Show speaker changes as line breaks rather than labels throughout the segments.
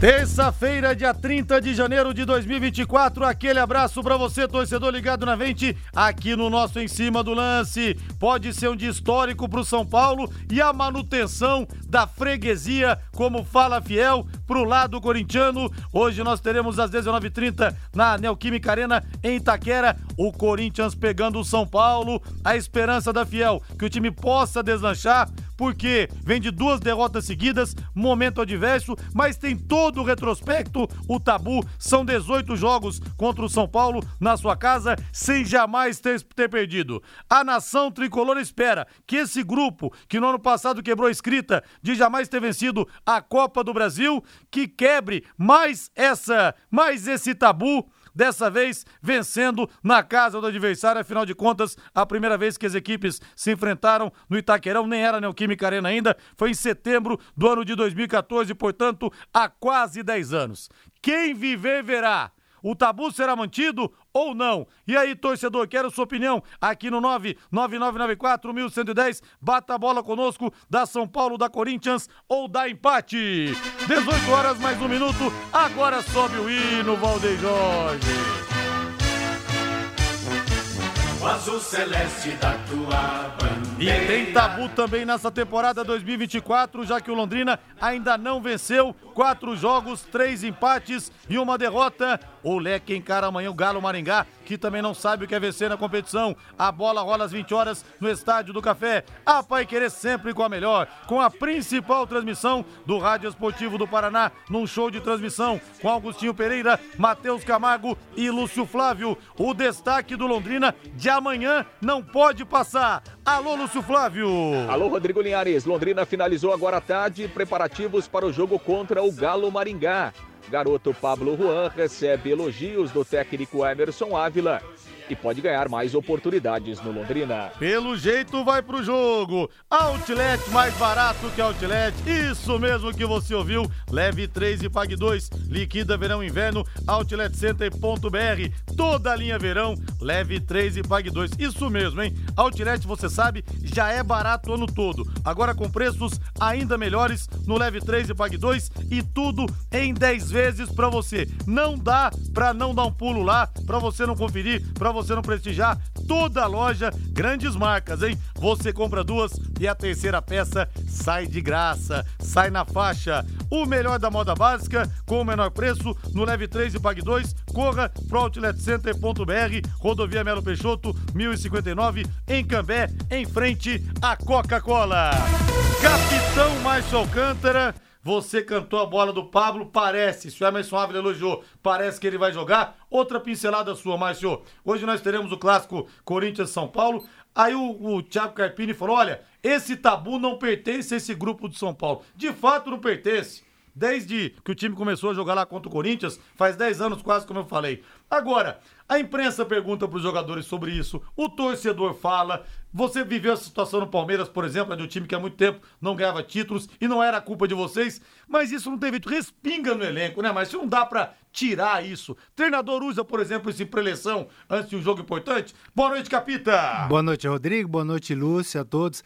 Terça-feira, dia 30 de janeiro de 2024. Aquele abraço para você, torcedor ligado na Vente, aqui no nosso Em Cima do Lance. Pode ser um dia histórico para o São Paulo e a manutenção da freguesia, como fala fiel, para o lado corintiano. Hoje nós teremos às 19h30 na Neoquímica Arena em Itaquera, o Corinthians pegando o São Paulo. A esperança da fiel que o time possa deslanchar porque vem de duas derrotas seguidas, momento adverso, mas tem todo o retrospecto. O tabu são 18 jogos contra o São Paulo na sua casa, sem jamais ter, ter perdido. A nação tricolor espera que esse grupo, que no ano passado quebrou a escrita de jamais ter vencido a Copa do Brasil, que quebre mais essa, mais esse tabu dessa vez vencendo na casa do adversário. Afinal de contas, a primeira vez que as equipes se enfrentaram no Itaquerão, nem era Neoquímica Arena ainda, foi em setembro do ano de 2014, portanto, há quase 10 anos. Quem viver, verá. O tabu será mantido ou não? E aí, torcedor, quero sua opinião aqui no 99994-1110. Bata a bola conosco da São Paulo, da Corinthians ou da empate. 18 horas mais um minuto. Agora sobe o hino, Valdeir Jorge
o azul celeste da tua bandeira.
E tem tabu também nessa temporada 2024, já que o Londrina ainda não venceu. Quatro jogos, três empates e uma derrota. O Leque encara amanhã o Galo Maringá, que também não sabe o que é vencer na competição. A bola rola às 20 horas no Estádio do Café. A Pai Querer sempre com a melhor, com a principal transmissão do Rádio Esportivo do Paraná, num show de transmissão com Augustinho Pereira, Matheus Camargo e Lúcio Flávio. O destaque do Londrina de amanhã não pode passar. Alô, Lúcio Flávio.
Alô, Rodrigo Linhares. Londrina finalizou agora à tarde preparativos para o jogo contra o Galo Maringá. Garoto Pablo Juan recebe elogios do técnico Emerson Ávila e pode ganhar mais oportunidades no Londrina.
Pelo jeito vai pro jogo. Outlet mais barato que Outlet. Isso mesmo que você ouviu. Leve 3 e pague 2. Liquida verão inverno. Outletcenter.br. Toda a linha verão. Leve 3 e pague 2. Isso mesmo, hein? Outlet, você sabe, já é barato o ano todo. Agora com preços ainda melhores no Leve 3 e pague 2 e tudo em 10 vezes para você. Não dá para não dar um pulo lá, para você não conferir, para você não prestigiar toda a loja, grandes marcas, hein? Você compra duas e a terceira peça sai de graça, sai na faixa. O melhor da moda básica, com o menor preço, no Leve 3 e Pague 2, corra pro outletcenter.br, rodovia Melo Peixoto, 1059, em Cambé, em frente à Coca-Cola. Capitão Márcio Alcântara você cantou a bola do Pablo, parece, se o Emerson Ávila elogiou, parece que ele vai jogar. Outra pincelada sua, Márcio. Hoje nós teremos o clássico Corinthians-São Paulo. Aí o, o Thiago Carpini falou: olha, esse tabu não pertence a esse grupo de São Paulo. De fato, não pertence. Desde que o time começou a jogar lá contra o Corinthians, faz 10 anos quase, como eu falei. Agora, a imprensa pergunta para os jogadores sobre isso, o torcedor fala. Você viveu essa situação no Palmeiras, por exemplo, de um time que há muito tempo não ganhava títulos e não era culpa de vocês, mas isso não teve respinga no elenco, né? Mas não dá para tirar isso. Treinador usa, por exemplo, esse preleção antes de um jogo importante. Boa noite, Capita.
Boa noite, Rodrigo. Boa noite, Lúcia, a todos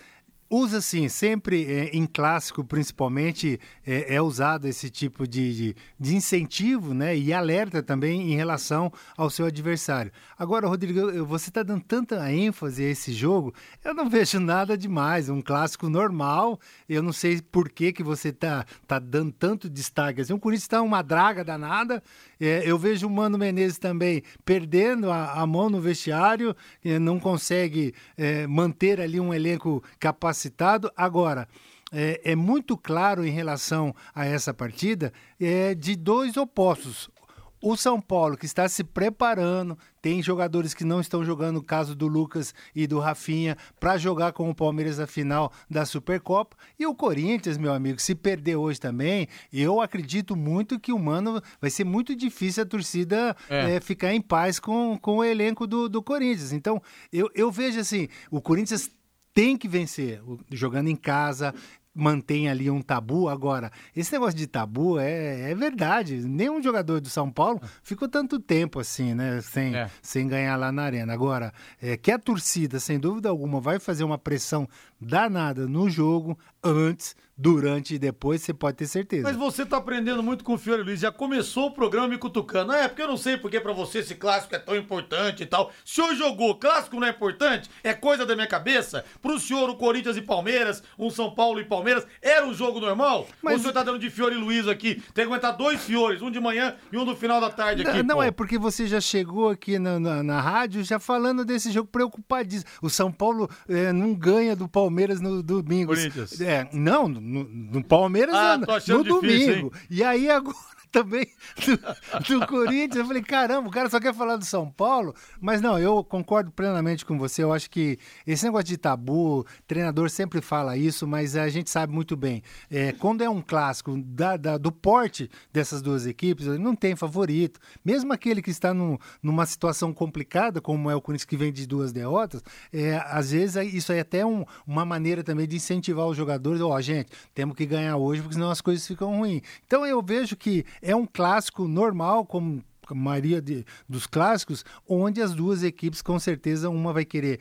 usa sim, sempre é, em clássico principalmente é, é, usado esse tipo de, de, de, incentivo né, e alerta também em relação ao seu adversário. Agora, Rodrigo, você está dando tanta ênfase a esse jogo, eu não vejo nada demais, um clássico normal, eu não sei por que, que você está tá dando tanto destaque. Assim, o Corinthians está uma draga danada, é, eu vejo o Mano Menezes também perdendo a, a mão no vestiário, não consegue é, manter ali um elenco capacitado. Agora, é, é, muito claro em relação a essa partida é de dois opostos. O São Paulo, que está se preparando, tem jogadores que não estão jogando, no caso do Lucas e do Rafinha, para jogar com o Palmeiras a final da Supercopa. E o Corinthians, meu amigo, se perder hoje também, eu acredito muito que o Mano vai ser muito difícil a torcida é. É, ficar em paz com, com o elenco do, do Corinthians. Então, eu, eu vejo assim: o Corinthians tem que vencer, jogando em casa, mantém ali um tabu. Agora, esse negócio de tabu é, é verdade. Nenhum jogador do São Paulo ficou tanto tempo assim, né? Sem,
É.
sem ganhar lá na arena. Agora, é, que a torcida, sem dúvida alguma, vai fazer uma pressão danada no jogo, antes, durante e depois, você pode ter certeza.
Mas você tá aprendendo muito com o Fiore Luiz. Já começou o programa me cutucando. Ah, é porque eu não sei porque pra você esse clássico é tão importante e tal. O senhor jogou, clássico não é importante? É coisa da minha cabeça? Pro senhor, o Corinthians e Palmeiras, um São Paulo e Palmeiras, era um jogo normal? Ou o senhor tá dando de Fiore Luiz aqui? Tem que aguentar dois Fiores, um de manhã e um no final da tarde aqui.
Não, não é porque você já chegou aqui na, na, na rádio já falando desse jogo preocupadíssimo. O São Paulo eh, não ganha do Palmeiras no domingo.
Corinthians.
É, não, no, no Palmeiras
Ah,
no, no
difícil,
domingo. E aí agora também do, do Corinthians. Eu falei, caramba, o cara só quer falar do São Paulo. Mas não, eu concordo plenamente com você. Eu acho que esse negócio de tabu, treinador sempre fala isso, mas a gente sabe muito bem. é, quando é um clássico da- da- do porte dessas duas equipes, não tem favorito. Mesmo aquele que está num- numa situação complicada, como é o Corinthians que vem de duas derrotas, é, às vezes isso é até um- uma maneira também de incentivar os jogadores. Ó, gente, temos que ganhar hoje, porque senão as coisas ficam ruins. Então eu vejo que é um clássico normal, como a maioria de- dos clássicos, onde as duas equipes, com certeza, uma vai querer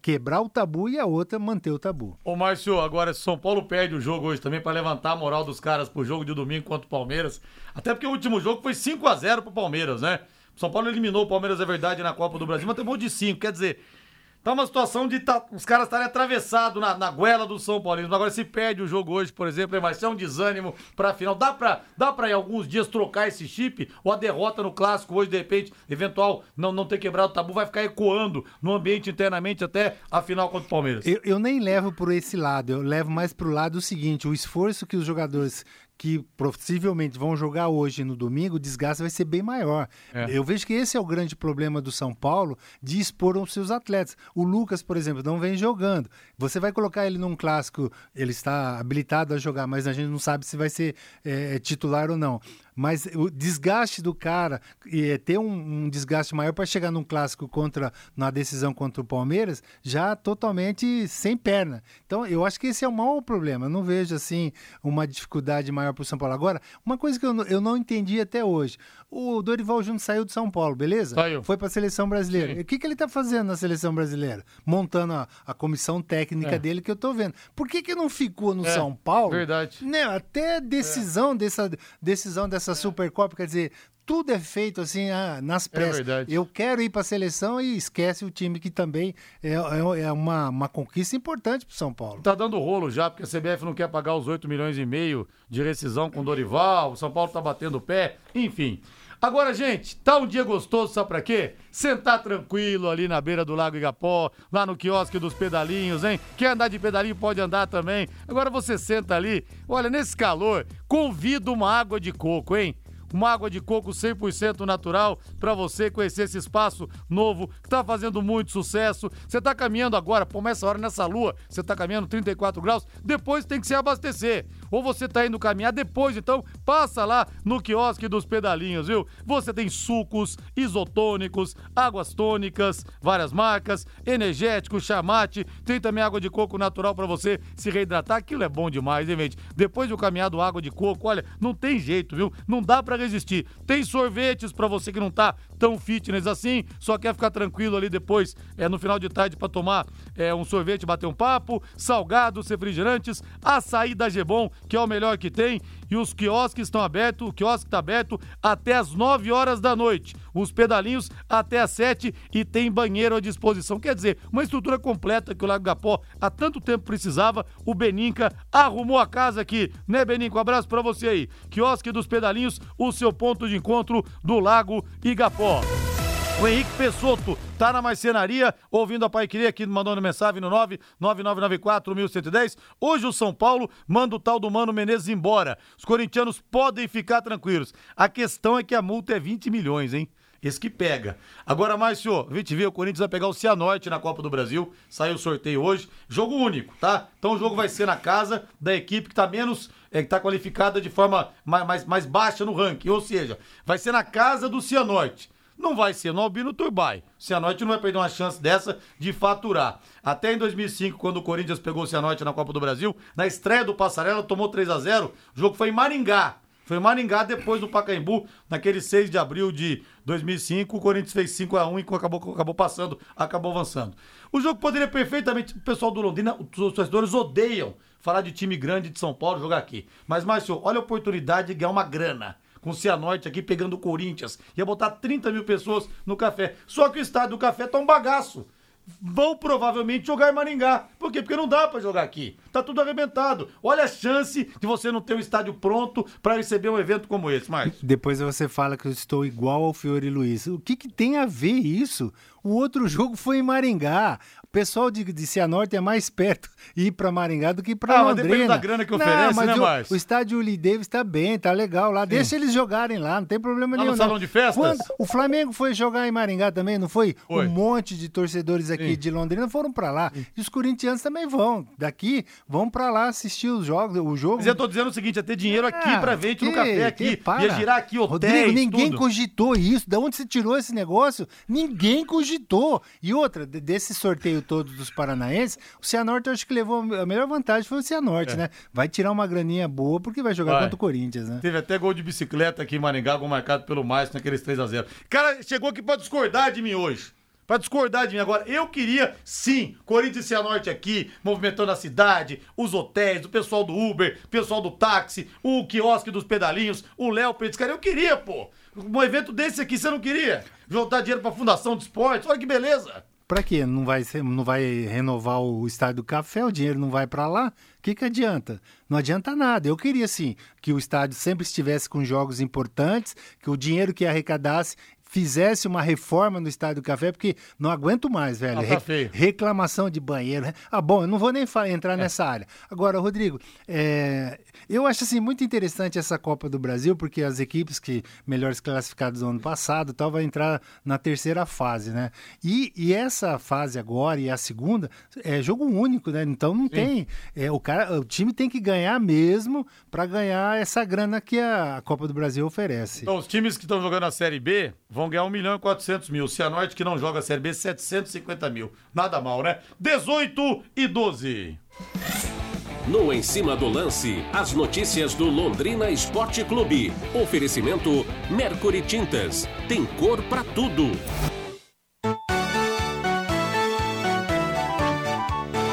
quebrar o tabu e a outra manter o tabu.
Ô, Márcio, agora São Paulo perde o jogo hoje também pra levantar a moral dos caras pro jogo de domingo contra o Palmeiras. Até porque o último jogo foi 5 a 0 pro Palmeiras, né? São Paulo eliminou o Palmeiras, é verdade, na Copa do Brasil, mas monte de 5. Quer dizer, tá uma situação de tá- os caras estarem atravessados na, na goela do São Paulo. Agora, se perde o jogo hoje, por exemplo, vai ser um desânimo pra final. Dá pra, dá pra em alguns dias trocar esse chip? Ou a derrota no clássico hoje, de repente, eventual, não, não ter quebrado o tabu, vai ficar ecoando no ambiente internamente até a final contra o Palmeiras?
Eu, eu nem levo por esse lado, eu levo mais pro lado seguinte: o esforço que os jogadores que possivelmente vão jogar hoje no domingo, o desgaste vai ser bem maior.
É.
Eu vejo que esse é o grande problema do São Paulo de expor os seus atletas. O Lucas, por exemplo, não vem jogando. Você vai colocar ele num clássico, ele está habilitado a jogar, mas a gente não sabe se vai ser eh, titular ou não. Mas o desgaste do cara e é ter um, um desgaste maior para chegar num clássico contra na decisão contra o Palmeiras, já totalmente sem perna. Então, eu acho que esse é o maior problema. Eu não vejo assim uma dificuldade maior para o São Paulo. Agora, uma coisa que eu, não- eu não entendi até hoje: o Dorival Júnior saiu do São Paulo, beleza?
Saiu.
Foi para a seleção brasileira.
Sim.
E O que, que ele está fazendo na seleção brasileira? Montando a, a comissão técnica
É.
dele que eu estou vendo. Por que, que não ficou no
É,
São Paulo?
verdade.
Né, até decisão dessa decisão dessa Supercopa, quer dizer, tudo é feito assim ah, nas pressas.
verdade.
Eu quero ir para a seleção e esquece o time que também é, é- é uma, uma conquista importante para São Paulo.
Tá dando rolo já, porque a CBF não quer pagar os 8 milhões e meio de rescisão com o Dorival, o São Paulo tá batendo o pé, enfim. Agora, gente, tá um dia gostoso, sabe pra quê? Sentar tranquilo ali na beira do Lago Igapó, lá no quiosque dos pedalinhos, hein? Quer andar de pedalinho, pode andar também. Agora você senta ali, olha, nesse calor, convido uma água de coco, hein? uma água de coco 100% natural para você conhecer esse espaço novo que tá fazendo muito sucesso. Você tá caminhando agora, mas essa hora nessa lua, você tá caminhando 34 graus, depois tem que se abastecer. Ou você tá indo caminhar depois, então passa lá no quiosque dos pedalinhos, viu? Você tem sucos, isotônicos, águas tônicas, várias marcas, energéticos, chamate, tem também água de coco natural para você se reidratar. Aquilo é bom demais, hein, gente? Depois do caminhado água de coco, olha, não tem jeito, viu? Não dá para resistir. Tem sorvetes para você que não tá tão fitness assim, só quer ficar tranquilo ali depois, é no final de tarde para tomar é, um sorvete, bater um papo, salgados, refrigerantes, açaí da Gebon, que é o melhor que tem, e os quiosques estão abertos, o quiosque está aberto até as 9 horas da noite, os pedalinhos até as 7 e tem banheiro à disposição. Quer dizer, uma estrutura completa que o Lago Gapó há tanto tempo precisava, o Beninca arrumou a casa aqui, né, Beninca? Um abraço para você aí. Quiosque dos pedalinhos, o seu ponto de encontro do Lago Igapó. O Henrique Pessotto tá na marcenaria, ouvindo a Pai Queria aqui, mandando mensagem no 99994-1110. Hoje o São Paulo manda o tal do Mano Menezes embora. Os corintianos podem ficar tranquilos. A questão é que a multa é 20 milhões, hein? Esse que pega. Agora, Márcio, a gente vê o Corinthians vai pegar o Cianorte na Copa do Brasil. Saiu o sorteio hoje. Jogo único, tá? Então o jogo vai ser na casa da equipe que tá menos. É, que tá qualificada de forma mais, mais, mais baixa no ranking. Ou seja, vai ser na casa do Cianorte. Não vai ser no Albino Turbay. O Cianorte não vai perder uma chance dessa de faturar. Até em 2005, quando o Corinthians pegou o Cianorte na Copa do Brasil, na estreia do Passarela, tomou 3 a 0 O jogo foi em Maringá. Foi em Maringá, depois do Pacaembu, naquele 6 de abril de 2005. O Corinthians fez 5 a 1 e acabou, acabou passando, acabou avançando. O jogo poderia perfeitamente. O pessoal do Londrina, os torcedores odeiam falar de time grande de São Paulo jogar aqui. Mas, Márcio, olha a oportunidade de ganhar uma grana com Cianorte aqui pegando o Corinthians. Ia botar 30 mil pessoas no café. Só que o estádio do café tá um bagaço vão provavelmente jogar em Maringá. Por quê? Porque não dá para jogar aqui. Tá tudo arrebentado. Olha a chance de você não ter um estádio pronto para receber um evento como esse, mas
Depois você fala que eu estou igual ao Fiore Luiz. O que, que tem a ver isso? O outro jogo foi em Maringá. Pessoal de, de Cianorte é mais perto ir para Maringá do que para
ah,
Londrina.
Mas depende da grana que oferece,
não,
né,
o? O estádio Lee Davis tá bem, tá legal lá. Sim. Deixa eles jogarem lá, não tem problema
lá
nenhum.
no salão de festas?
Quando o Flamengo foi jogar em Maringá também, não foi?
foi.
Um monte de torcedores aqui Sim. de Londrina foram para lá. Sim. E os corintianos também vão. Daqui, vão para lá assistir os jogos, o jogo.
Mas eu tô dizendo o seguinte, é ter dinheiro aqui
ah,
para ver, no café aqui.
Para.
Ia girar aqui hotéis,
Rodrigo, ninguém
tudo.
cogitou isso. Da onde você tirou esse negócio? Ninguém cogitou. E outra, desse sorteio todo dos paranaenses, o Cianorte eu acho que levou a melhor vantagem foi o Cianorte, é. né? Vai tirar uma graninha boa porque vai jogar vai. contra o Corinthians, né?
Teve até gol de bicicleta aqui em Maringá, gol marcado pelo Mais naqueles 3 a 0 Cara, chegou aqui pra discordar de mim hoje. Pra discordar de mim agora, eu queria, sim, Corinthians e Cianorte aqui, movimentando a cidade, os hotéis, o pessoal do Uber, o pessoal do táxi, o quiosque dos pedalinhos, o Léo Cara, Eu queria, pô. Um evento desse aqui, você não queria? Juntar dinheiro pra Fundação de Esportes, olha que beleza.
Pra quê? Não vai, ser, não vai renovar o estádio do café, o dinheiro não vai para lá? O que, que adianta? Não adianta nada. Eu queria, sim, que o estádio sempre estivesse com jogos importantes, que o dinheiro que arrecadasse fizesse uma reforma no Estádio do Café, porque não aguento mais, velho.
Ah, tá Re
reclamação de banheiro. Ah, bom, eu não vou nem entrar é. nessa área. Agora, Rodrigo, é... eu acho assim muito interessante essa Copa do Brasil, porque as equipes que melhores classificadas do ano passado tal vai entrar na terceira fase, né? E, e essa fase agora e a segunda é jogo único, né? Então não Sim. tem. É, o, cara, o time tem que ganhar mesmo para ganhar essa grana que a Copa do Brasil oferece.
Então, os times que estão jogando a Série B vão ganhar 1 milhão e 400 mil. Cianorte, que não joga a Série B, 750 mil. Nada mal, né? 18 e 12.
No Em Cima do Lance, as notícias do Londrina Esporte Clube. Oferecimento Mercury Tintas. Tem cor para tudo.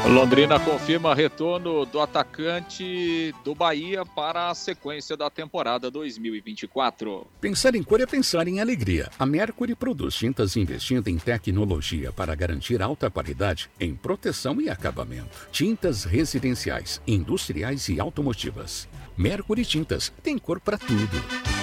Londrina confirma retorno do atacante do Bahia para a sequência da temporada 2024.
Pensar em cor é pensar em alegria. A Mercury produz tintas investindo em tecnologia para garantir alta qualidade em proteção e acabamento. Tintas residenciais, industriais e automotivas. Mercury Tintas tem cor para tudo.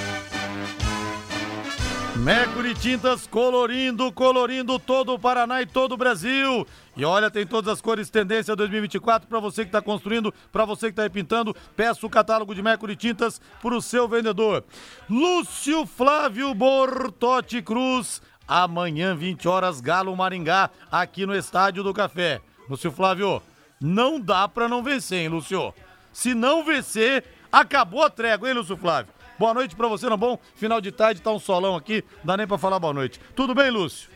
Mercury Tintas colorindo, colorindo todo o Paraná e todo o Brasil. E olha, tem todas as cores tendência 2024 para você que está construindo, para você que está repintando. Peça o catálogo de Mercury Tintas para o seu vendedor. Lúcio Flávio Bortotti Cruz. Amanhã, 20 horas, Galo Maringá, aqui no Estádio do Café. Lúcio Flávio, não dá para não vencer, hein, Lúcio? Se não vencer, acabou a trégua, hein, Lúcio Flávio? Boa noite para você, não bom? Final de tarde, tá um solão aqui, dá nem para falar boa noite. Tudo bem, Lúcio?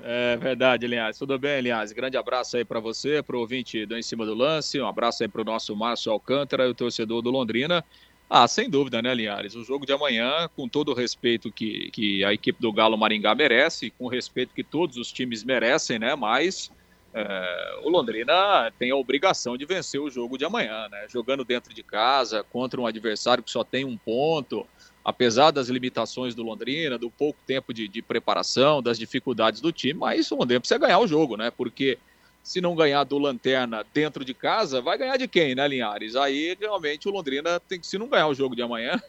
É verdade, Linhares. Tudo bem, Linhares? Grande abraço aí para você, pro ouvinte do Em Cima do Lance. Um abraço aí pro nosso Márcio Alcântara e o torcedor do Londrina. Ah, sem dúvida, né, Linhares? O jogo de amanhã, com todo o respeito que, que a equipe do Galo Maringá merece, com o respeito que todos os times merecem, né? Mas é, o Londrina tem a obrigação de vencer o jogo de amanhã, né? Jogando dentro de casa, contra um adversário que só tem um ponto, apesar das limitações do Londrina, do pouco tempo de, de preparação, das dificuldades do time, mas o Londrina precisa ganhar o jogo, né? Porque se não ganhar do Lanterna dentro de casa, vai ganhar de quem, né, Linhares? Aí realmente o Londrina tem que, se não ganhar o jogo de amanhã,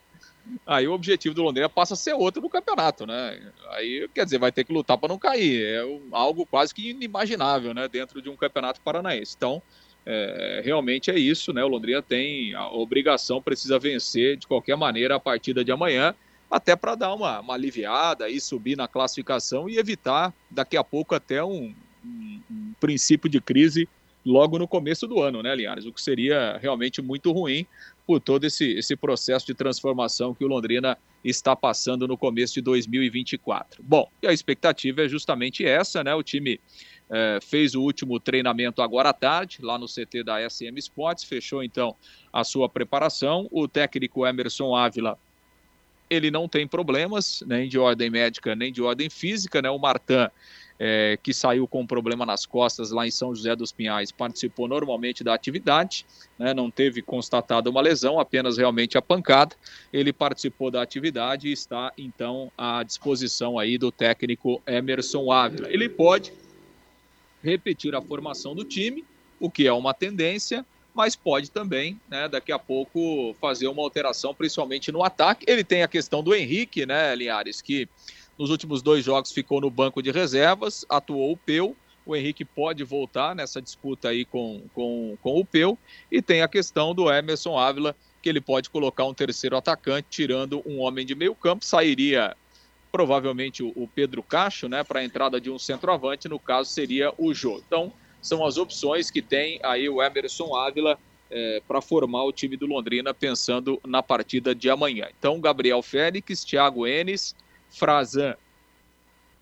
aí o objetivo do Londrina passa a ser outro no campeonato, né? Aí, quer dizer, vai ter que lutar para não cair. É algo quase que inimaginável, né? Dentro de um campeonato paranaense. Então, é, realmente é isso, né? O Londrina tem a obrigação, precisa vencer de qualquer maneira a partida de amanhã, até para dar uma, uma, aliviada e subir na classificação e evitar daqui a pouco até um, um, um princípio de crise logo no começo do ano, né, Linhares? O que seria realmente muito ruim por todo esse, esse processo de transformação que o Londrina está passando no começo de 2024. Bom, e a expectativa é justamente essa, né? O time é, fez o último treinamento agora à tarde, lá no CT da SM Sports, fechou então a sua preparação. O técnico Emerson Ávila, ele não tem problemas, nem de ordem médica, nem de ordem física, né? O Martan é, que saiu com um problema nas costas lá em São José dos Pinhais, participou normalmente da atividade, né, não teve constatada uma lesão, apenas realmente a pancada. Ele participou da atividade e está então à disposição aí do técnico Emerson Ávila. Ele pode repetir a formação do time, o que é uma tendência, mas pode também, né, daqui a pouco fazer uma alteração, principalmente no ataque. Ele tem a questão do Henrique, né, Linhares, que nos últimos dois jogos ficou no banco de reservas, atuou o Peu. O Henrique pode voltar nessa disputa aí com, com, com o Peu. E tem a questão do Emerson Ávila, que ele pode colocar um terceiro atacante, tirando um homem de meio campo. Sairia provavelmente o, Pedro Cacho, né, para a entrada de um centroavante, no caso seria o Jô. Então, são as opções que tem aí o Emerson Ávila é, para formar o time do Londrina, pensando na partida de amanhã. Então, Gabriel Félix, Thiago Enes, Frazan,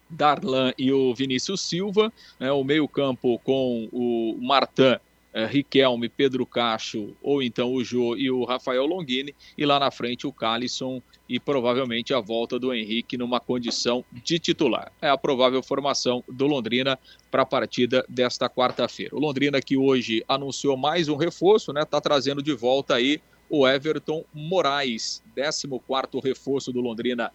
Darlan e o Vinícius Silva, né, o meio-campo com o Martan, eh, Riquelme, Pedro Cacho, ou então o Jô e o Rafael Longini, e lá na frente o Calisson e provavelmente a volta do Henrique numa condição de titular. É a provável formação do Londrina para a partida desta quarta-feira. O Londrina que hoje anunciou mais um reforço, né? Está trazendo de volta aí o Everton Moraes, 14 reforço do Londrina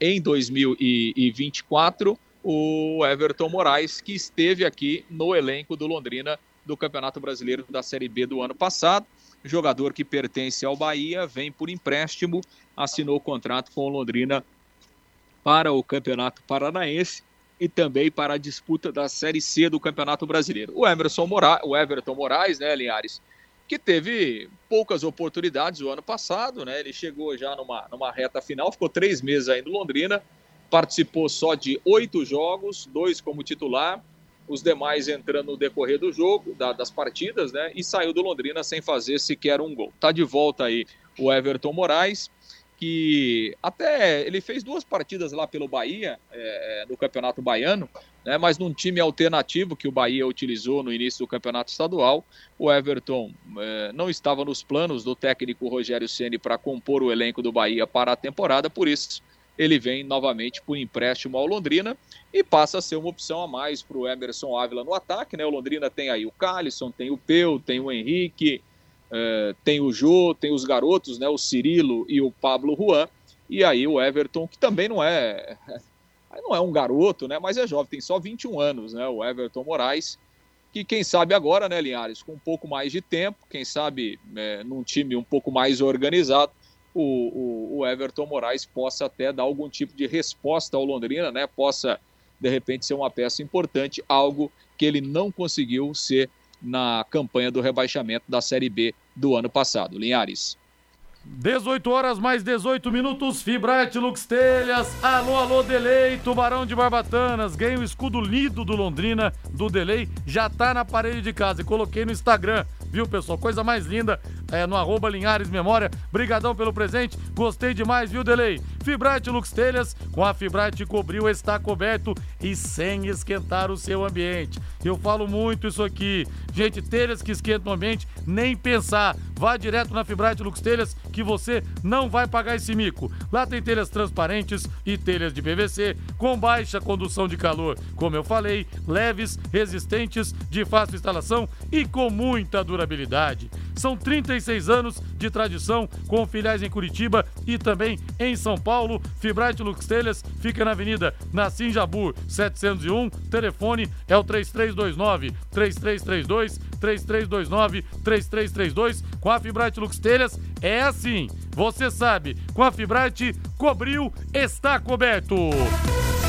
em 2024 o Everton Moraes, que esteve aqui no elenco do Londrina do Campeonato Brasileiro da Série B do ano passado. Jogador que pertence ao Bahia, vem por empréstimo, assinou contrato com o Londrina para o Campeonato Paranaense e também para a disputa da Série C do Campeonato Brasileiro. O Emerson Moraes, o Everton Moraes, né, Linhares, que teve poucas oportunidades o ano passado, né? Ele chegou já numa, numa reta final, ficou três meses aí no Londrina, participou só de oito jogos, dois como titular, os demais entrando no decorrer do jogo, da, das partidas, né? E saiu do Londrina sem fazer sequer um gol. Tá de volta aí o Everton Moraes, que até ele fez duas partidas lá pelo Bahia, é, no Campeonato Baiano, né, mas num time alternativo que o Bahia utilizou no início do campeonato estadual. O Everton eh, não estava nos planos do técnico Rogério Ceni para compor o elenco do Bahia para a temporada, por isso ele vem novamente por empréstimo ao Londrina e passa a ser uma opção a mais para o Emerson Ávila no ataque. Né? O Londrina tem aí o Calisson, tem o Peu, tem o Henrique, eh, tem o Jô, tem os garotos, né? o Cirilo e o Pablo Juan. E aí o Everton, que também não é não é um garoto, né? Mas é jovem, tem só 21 anos, né? O Everton Moraes, que quem sabe agora, né, Linhares, com um pouco mais de tempo, quem sabe é, num time um pouco mais organizado, o, o, o, Everton Moraes possa até dar algum tipo de resposta ao Londrina, né? Possa, de repente, ser uma peça importante, algo que ele não conseguiu ser na campanha do rebaixamento da Série B do ano passado. Linhares.
18 horas mais 18 minutos, Fibrate Lux Telhas, alô, alô, Delay, Tubarão de Barbatanas, ganhei o escudo lido do Londrina, do Delay, já tá na parede de casa e coloquei no Instagram, viu pessoal? Coisa mais linda, é, no arroba Linhares Memória, brigadão pelo presente, gostei demais, viu Delay? Fibrate Lux Telhas, com a Fibrate cobriu, está coberto e sem esquentar o seu ambiente. Eu falo muito isso aqui, gente, telhas que esquentam o ambiente, nem pensar, vá direto na Fibrate Lux Telhas, que você não vai pagar esse mico. Lá tem telhas transparentes e telhas de PVC com baixa condução de calor. Como eu falei, leves, resistentes, de fácil instalação e com muita durabilidade. São 36 anos de tradição com filiais em Curitiba e também em São Paulo. Fibrate Lux Telhas fica na Avenida Nassim Jabur 701. Telefone é o 3329 3332 3329 3332 com a Fibrate Lux Telhas é assim, você sabe, com a Fibrate, cobriu, está coberto.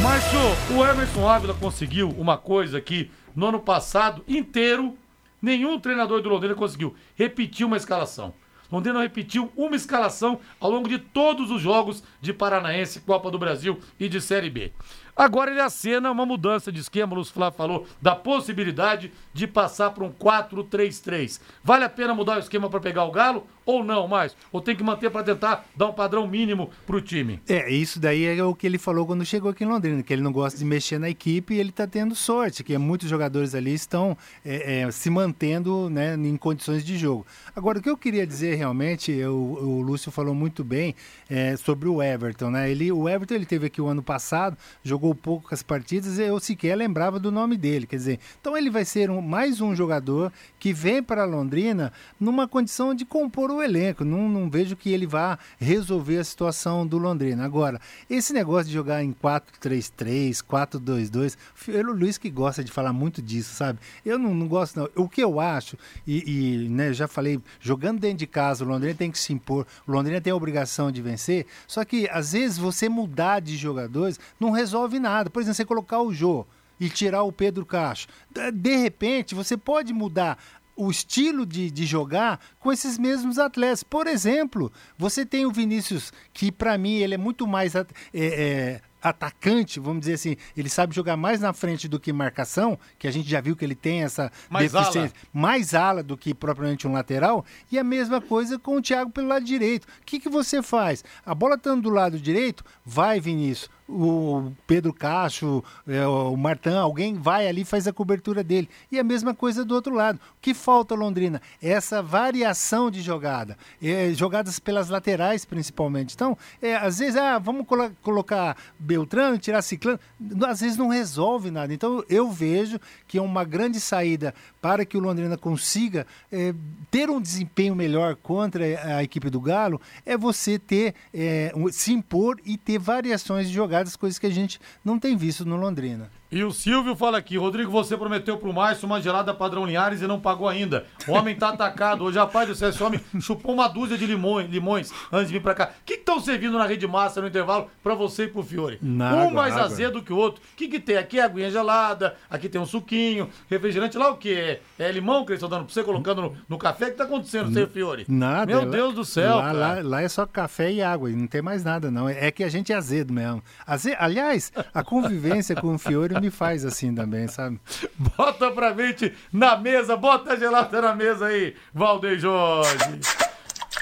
Márcio, o Emerson Ávila conseguiu uma coisa que no ano passado inteiro, nenhum treinador do Londrina conseguiu repetir uma escalação. Londrina repetiu uma escalação ao longo de todos os jogos de Paranaense, Copa do Brasil e de Série B. Agora ele acena uma mudança de esquema, o Lúcio Flávio falou, da possibilidade de passar para um 4-3-3. Vale a pena mudar o esquema para pegar o Galo ou não mais? Ou tem que manter para tentar dar um padrão mínimo para o time?
É, isso daí é o que ele falou quando chegou aqui em Londrina, que ele não gosta de mexer na equipe e ele está tendo sorte, que muitos jogadores ali estão é, é, se mantendo né, em condições de jogo. Agora, o que eu queria dizer realmente, eu, o Lúcio falou muito bem é, sobre o Everton, né? Ele, o Everton ele teve aqui o ano passado, jogou poucas partidas e eu sequer lembrava do nome dele. Quer dizer, então ele vai ser um, mais um jogador que vem para Londrina numa condição de compor o elenco. Não, não vejo que ele vá resolver a situação do Londrina. Agora, esse negócio de jogar em 4-3-3, 4-2-2, o Luiz que gosta de falar muito disso, sabe? Eu não, não gosto, não. O que eu acho, e, e né, já falei jogando dentro de casa, o Londrina tem que se impor, o Londrina tem a obrigação de vencer, só que às vezes você mudar de jogadores não resolve nada. Por exemplo, você colocar o Jô e tirar o Pedro Cacho. De repente, você pode mudar o estilo de, de jogar com esses mesmos atletas. Por exemplo, você tem o Vinícius, que para mim ele é muito mais é, é, atacante, vamos dizer assim, ele sabe jogar mais na frente do que marcação, que a gente já viu que ele tem essa
mais deficiência, ala.
mais ala do que propriamente um lateral, e a mesma coisa com o Thiago pelo lado direito. O que, que você faz? A bola estando do lado direito, vai Vinícius, o Pedro Cacho, é, o Martã, alguém vai ali e faz a cobertura dele. E a mesma coisa do outro lado. O que falta Londrina? Essa variação de jogada, é, jogadas pelas laterais principalmente. Então, é, às vezes, ah, vamos colo colocar Beltrano, tirar Ciclano, às vezes não resolve nada. Então, eu vejo que é uma grande saída para que o Londrina consiga é, ter um desempenho melhor contra a equipe do Galo, é você ter, é, se impor e ter variações de coisas que a gente não tem visto no Londrina.
E o Silvio fala aqui, Rodrigo, você prometeu pro Márcio uma gelada padrão Linhares e não pagou ainda. O homem tá atacado. Hoje, rapaz do céu, esse homem chupou uma dúzia de limões, limões antes de vir pra cá. O que estão servindo na rede massa no intervalo pra você e pro Fiore?
Na
um mais
água.
azedo que o outro. O que que tem? Aqui é aguinha gelada, aqui tem um suquinho, refrigerante. Lá o que? É, é limão que eles estão dando pra você, colocando no, no café? O que tá acontecendo, seu Fiore?
Nada.
Meu Deus do céu,
Lá,
cara.
lá, lá é só café e água, e não tem mais nada, não. É que a gente é azedo mesmo. Aze- Aliás, a convivência com o Fiore me faz assim também, sabe?
Bota pra mente na mesa, bota a gelada na mesa aí, Valdeir Jorge.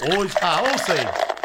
Hoje, ah, ouça aí.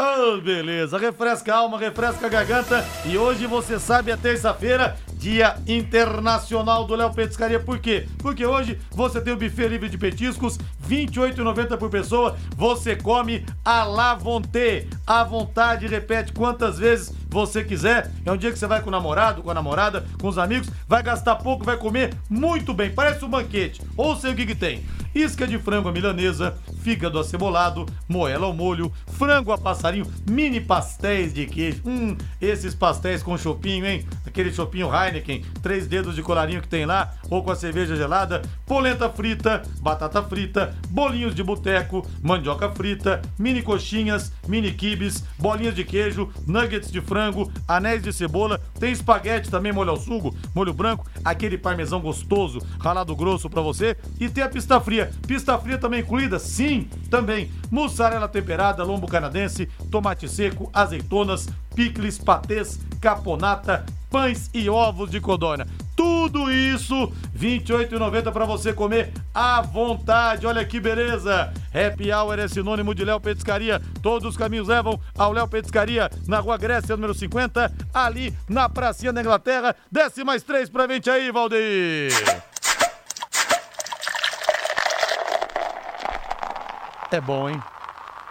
Oh, beleza, refresca a alma, refresca a garganta. E hoje você sabe, é terça-feira, Dia Internacional do Léo Petiscaria. Por quê? Porque hoje você tem o buffet livre de petiscos, R$ 28,90 por pessoa. Você come à la vontade, à vontade, repete quantas vezes você quiser. É um dia que você vai com o namorado, com a namorada, com os amigos, vai gastar pouco, vai comer muito bem. Parece um banquete. Ou sei o que que tem. Isca de frango à milanesa, fígado acebolado, moela ao molho, frango a passarinho, mini pastéis de queijo. Hum, esses pastéis com chopinho, hein? Aquele chopinho Heineken, três dedos de colarinho que tem lá, ou com a cerveja gelada, polenta frita, batata frita, bolinhos de boteco, mandioca frita, mini coxinhas, mini quibes, bolinhas de queijo, nuggets de frango, anéis de cebola, tem espaguete também, molho ao sugo, molho branco, aquele parmesão gostoso, ralado grosso pra você, e tem a pista fria. Pista fria também incluída? Sim, também. Mussarela temperada, lombo canadense, tomate seco, azeitonas, picles, patês, caponata, pães e ovos de codorna. Tudo isso, R$ 28,90 para você comer à vontade. Olha que beleza! Happy Hour é sinônimo de Léo Petiscaria. Todos os caminhos levam ao Léo Petiscaria, na Rua Grécia, número 50, ali na Pracinha da Inglaterra. Desce mais três pra gente aí, Valdeir! É bom, hein?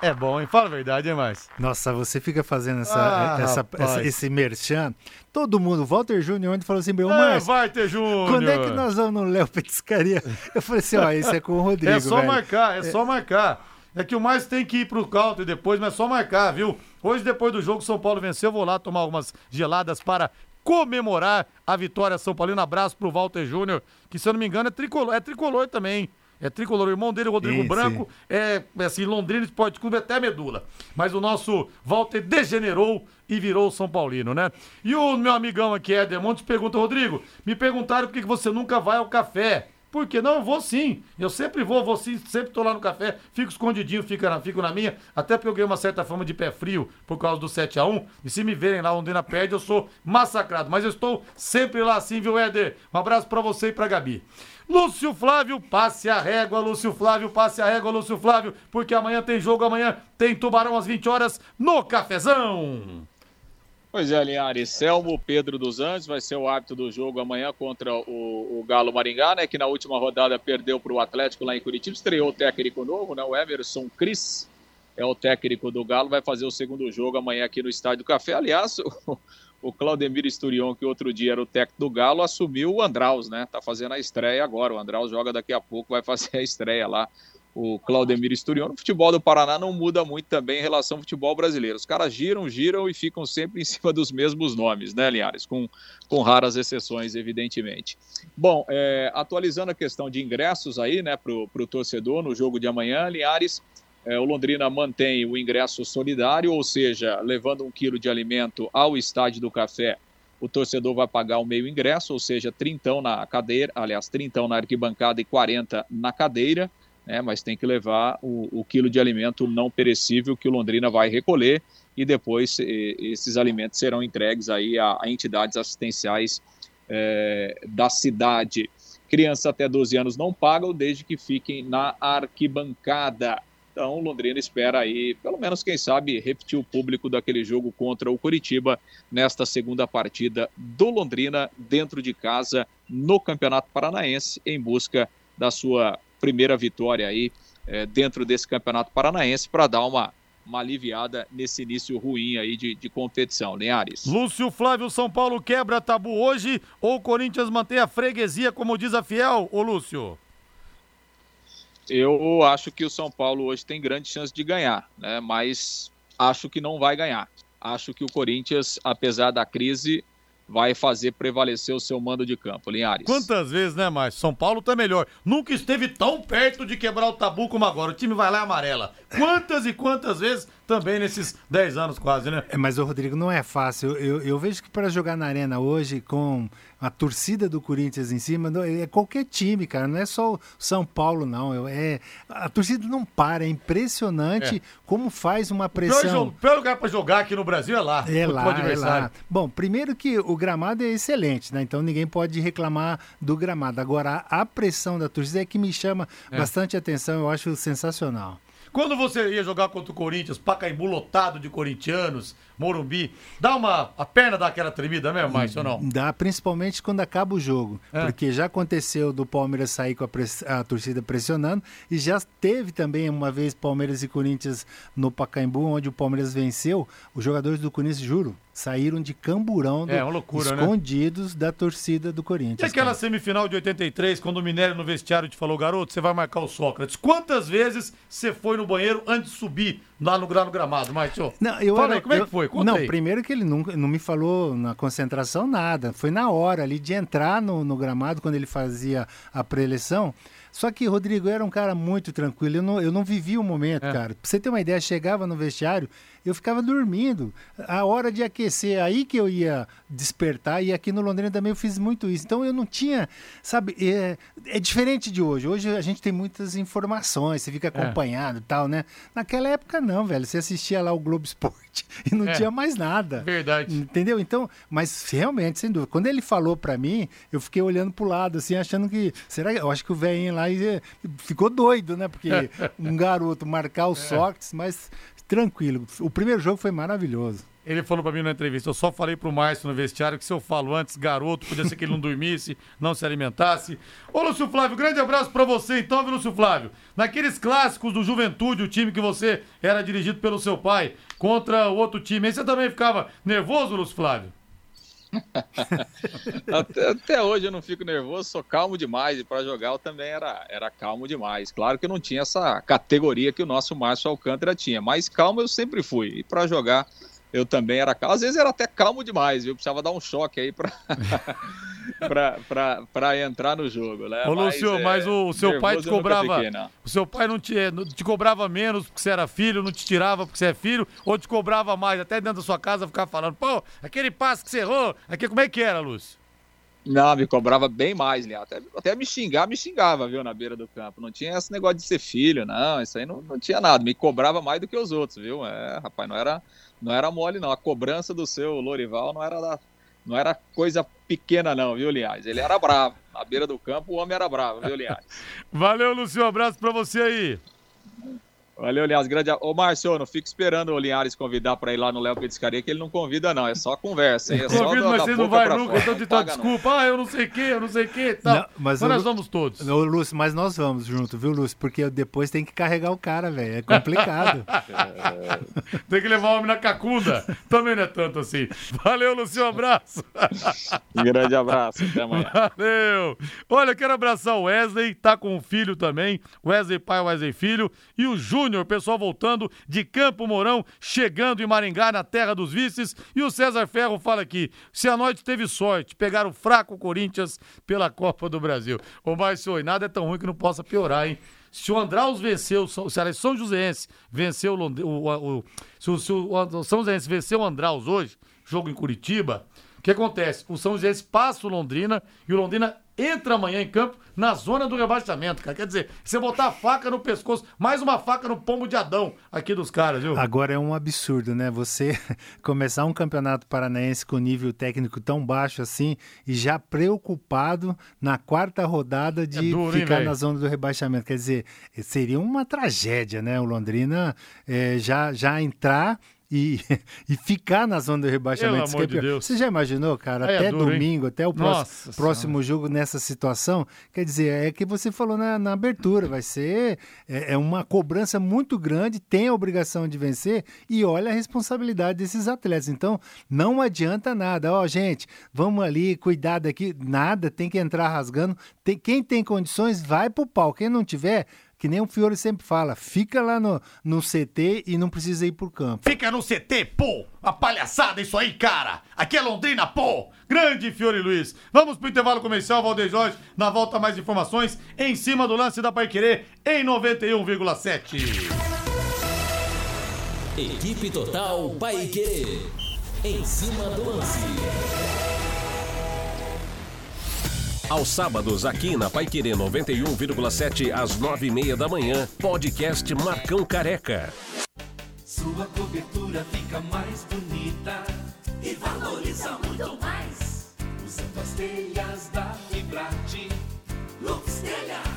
É bom, hein? Fala a verdade, hein, mais?
Nossa, você fica fazendo essa,
Ah,
essa-
rapaz.
essa- esse merchan. Todo mundo, Walter Júnior, ontem falou assim, meu,
É,
Márcio,
vai ter Júnior!
quando é que nós vamos no Léo Petiscaria? Eu falei assim, ó, isso é com o Rodrigo,
É só
velho.
marcar, é, só marcar. É que o mais tem que ir pro country depois, mas é só marcar, viu? Hoje, depois do jogo, São Paulo venceu. Eu vou lá tomar algumas geladas para comemorar a vitória São Paulino. Abraço pro Walter Júnior, que se eu não me engano é tricolor, é tricolor também. É tricolor, o irmão dele, o Rodrigo
Sim,
Branco, é é assim, Londrina Esporte Clube até medula. Mas o nosso Walter degenerou e virou São Paulino, né? E o meu amigão aqui, Éder Montes, pergunta, Rodrigo, me perguntaram por que você nunca vai ao café. Por quê? Não, eu vou sim. Eu sempre vou, vou sim, sempre tô lá no café, fico escondidinho, fico na, fico na minha, até porque eu ganhei uma certa fama de pé frio por causa do 7 a 1 E se me verem lá onde na perde, eu sou massacrado. Mas eu estou sempre lá assim, viu, Éder? Um abraço para você e pra Gabi. Lúcio Flávio, passe a régua, Lúcio Flávio, passe a régua, Lúcio Flávio, porque amanhã tem jogo, amanhã tem Tubarão às 20 horas no Cafezão.
Pois é, Linhares, Selmo Pedro dos Anjos vai ser o árbitro do jogo amanhã contra o, o Galo Maringá, né, que na última rodada perdeu para o Atlético lá em Curitiba, estreou o técnico novo, né, o Emerson Cris, é o técnico do Galo, vai fazer o segundo jogo amanhã aqui no Estádio do Café. Aliás, o, o Claudemir Esturion, que outro dia era o técnico do Galo, assumiu o Andraus, né, tá fazendo a estreia agora, o Andraus joga daqui a pouco, vai fazer a estreia lá o Claudemir Esturion. O futebol do Paraná não muda muito também em relação ao futebol brasileiro. Os caras giram, giram e ficam sempre em cima dos mesmos nomes, né, Linhares? Com, com raras exceções, evidentemente. Bom, é, atualizando a questão de ingressos aí, né, para o torcedor no jogo de amanhã, Linhares, o Londrina mantém o ingresso solidário, ou seja, levando um quilo de alimento ao Estádio do Café, o torcedor vai pagar o meio ingresso, ou seja, trintão na cadeira, aliás, trintão na arquibancada e 40 na cadeira né, mas tem que levar o, o, quilo de alimento não perecível que o Londrina vai recolher e depois esses alimentos serão entregues aí a, a entidades assistenciais é, da cidade. Crianças até 12 anos não pagam desde que fiquem na arquibancada. Então, Londrina espera aí, pelo menos, quem sabe, repetir o público daquele jogo contra o Curitiba nesta segunda partida do Londrina dentro de casa no Campeonato Paranaense em busca da sua primeira vitória aí é, dentro desse Campeonato Paranaense para dar uma, uma aliviada nesse início ruim aí de, de competição. Linhares.
Lúcio Flávio São Paulo quebra tabu hoje ou o Corinthians mantém a freguesia, como diz a Fiel, ô Lúcio?
Eu acho que o São Paulo hoje tem grande chance de ganhar, né? mas acho que não vai ganhar. Acho que o Corinthians, apesar da crise, vai fazer prevalecer o seu mando de campo, Linhares.
Quantas vezes, né, Márcio? São Paulo tá melhor. Nunca esteve tão perto de quebrar o tabu como agora. O time vai lá e amarela. Quantas e quantas vezes também nesses 10 anos quase, né?
É, mas o Rodrigo não é fácil. Eu, eu vejo que para jogar na arena hoje com a torcida do Corinthians em cima, é qualquer time, cara, não é só o São Paulo não, é a torcida não para, é impressionante é. como faz uma pressão.
O pior lugar para jogar aqui no Brasil é lá,
é lá, é lá. Bom, primeiro que o gramado é excelente, né? Então ninguém pode reclamar do gramado. Agora a pressão da torcida é que me chama é. bastante atenção, eu acho sensacional.
Quando você ia jogar contra o Corinthians, Pacaembu lotado de corintianos, Morumbi, dá uma. A perna dá aquela tremida mesmo, Márcio, ou não?
Dá, principalmente quando acaba o jogo. É. Porque já aconteceu do Palmeiras sair com a, press, a, torcida pressionando e já teve também uma vez Palmeiras e Corinthians no Pacaembu, onde o Palmeiras venceu. Os jogadores do Corinthians, juro, saíram de camburão do,
é, loucura,
né? escondidos né? da torcida do Corinthians.
E aquela cara. semifinal de 83, quando o Minério no vestiário te falou, garoto, você vai marcar o Sócrates. Quantas vezes você foi no banheiro antes de subir lá no, lá no gramado, Márcio?
Não, eu Fala aí, como é que foi? Conta não, aí. primeiro que ele nunca, não me falou na concentração nada. Foi na hora ali de entrar no, no gramado, quando ele fazia a preleção. Só que, Rodrigo, era um cara muito tranquilo. Eu não, eu não vivi o momento, é. cara. Pra você ter uma ideia, chegava no vestiário, eu ficava dormindo. A hora de aquecer, aí que eu ia despertar. E aqui no Londrina também eu fiz muito isso. Então eu não tinha, sabe, é, é diferente de hoje. Hoje a gente tem muitas informações, você fica é. acompanhado e tal, né? Naquela época não, velho. Você assistia lá o Globo Esporte e não é. tinha mais nada.
Verdade.
Entendeu? Então, mas realmente, sem dúvida. Quando ele falou para mim, eu fiquei olhando pro lado, assim, achando que. Será que. Eu acho que o velhinho lá ficou doido, né? Porque um garoto marcar o é. Sócrates, mas tranquilo. O primeiro jogo foi maravilhoso.
Ele falou para mim na entrevista, eu só falei pro Márcio no vestiário que se eu falo antes, garoto, podia ser que ele não dormisse, não se alimentasse. Ô, Lúcio Flávio, grande abraço para você então, viu, Lúcio Flávio? Naqueles clássicos do Juventude, o time que você era dirigido pelo seu pai, contra o outro time, aí você também ficava nervoso, Lúcio Flávio?
até, até, hoje eu não fico nervoso, sou calmo demais. E para jogar eu também era, era calmo demais. Claro que eu não tinha essa categoria que o nosso Márcio Alcântara tinha, mas calmo eu sempre fui. E para jogar eu também era calmo. Às vezes era até calmo demais, viu? Precisava dar um choque aí para para entrar no jogo, né?
Ô, Lúcio, mas, é, mas o, o, seu pai te cobrava. Fiquei, o seu pai não te, não te cobrava menos porque você era filho, não te tirava porque você é filho, ou te cobrava mais, até dentro da sua casa ficava falando, pô, aquele passe que você errou, aqui, como é que era, Lúcio?
Não, me cobrava bem mais, né? Até, até me xingar, me xingava, viu, na beira do campo. Não tinha esse negócio de ser filho, não. Isso aí não, não tinha nada. Me cobrava mais do que os outros, viu? É, rapaz, não era, não era mole, não. A cobrança do seu Lorival não era da, não era coisa pequena, não, viu, Linhares? Ele era bravo. Na beira do campo, o homem era bravo, viu, Linhares?
Valeu, Lúcio. Um abraço pra você aí.
Valeu, Linhares. Grande... Ô, Márcio, não fica esperando o Linhares convidar para ir lá no Léo Petiscaria, que ele não convida, não. É só conversa, hein? É só
Convido, mas você não vai nunca, então de tua desculpa. Não. Ah, eu não sei o que, eu não sei o que tal. Não, mas, mas nós vamos todos.
Ô, Lúcio, mas nós vamos junto, viu, Lúcio? Porque depois tem que carregar o cara, velho. É complicado.
é... Tem que levar o homem na cacunda. Também não é tanto assim. Valeu, Lúcio, um abraço.
Grande abraço, até amanhã.
Valeu. Olha, quero abraçar o Wesley, tá com o filho também. Wesley pai, Wesley filho. E o Júnior Júnior, pessoal voltando de Campo Mourão, chegando em Maringá, na terra dos vices. E o César Ferro fala aqui: se a noite teve sorte, pegaram o fraco Corinthians pela Copa do Brasil. Ô, Márcio, nada é tão ruim que não possa piorar, hein? Se o Andraus venceu, a São Joséense venceu o, o, o, se o, se o São Joséense venceu o Andraus hoje, jogo em Curitiba, o que acontece? O São Joséense passa o Londrina e o Londrina entra amanhã em campo na zona do rebaixamento, cara. Quer dizer, você botar a faca no pescoço, mais uma faca no pombo de Adão aqui dos caras, viu?
Agora é um absurdo, né? Você começar um campeonato paranaense com nível técnico tão baixo assim e já preocupado na quarta rodada de é duro, ficar hein, na zona do rebaixamento. Quer dizer, seria uma tragédia, né? O Londrina é, já, já entrar e, e ficar na zona do rebaixamento.
Pelo amor de.
Você já imaginou, cara, é, até duro, domingo, hein? até o próximo, próximo jogo nessa situação? Quer dizer, é que você falou na, na abertura, vai ser é, é, uma cobrança muito grande, tem a obrigação de vencer e olha a responsabilidade desses atletas. Então, não adianta nada. Ó, oh, gente, vamos ali, cuidar daqui, nada, tem que entrar rasgando. Tem, quem tem condições, vai pro pau. Quem não tiver, que nem o Fiore sempre fala, fica lá no, no CT e não precisa ir pro campo.
Fica no CT, pô! A palhaçada isso aí, cara! Aqui é Londrina, pô! Grande Fiore Luiz! Vamos pro intervalo comercial, Valdeir Jorge. Na volta, mais informações em cima do lance da Paiquerê em 91,7.
Equipe Total Paiquerê. Em cima do lance. Aos sábados, aqui na Paiquerê 91,7 às 9h30 da manhã, podcast Marcão Careca.
Sua cobertura fica mais bonita e valoriza muito mais. Usando as telhas da Fibrate, Lux Telhas,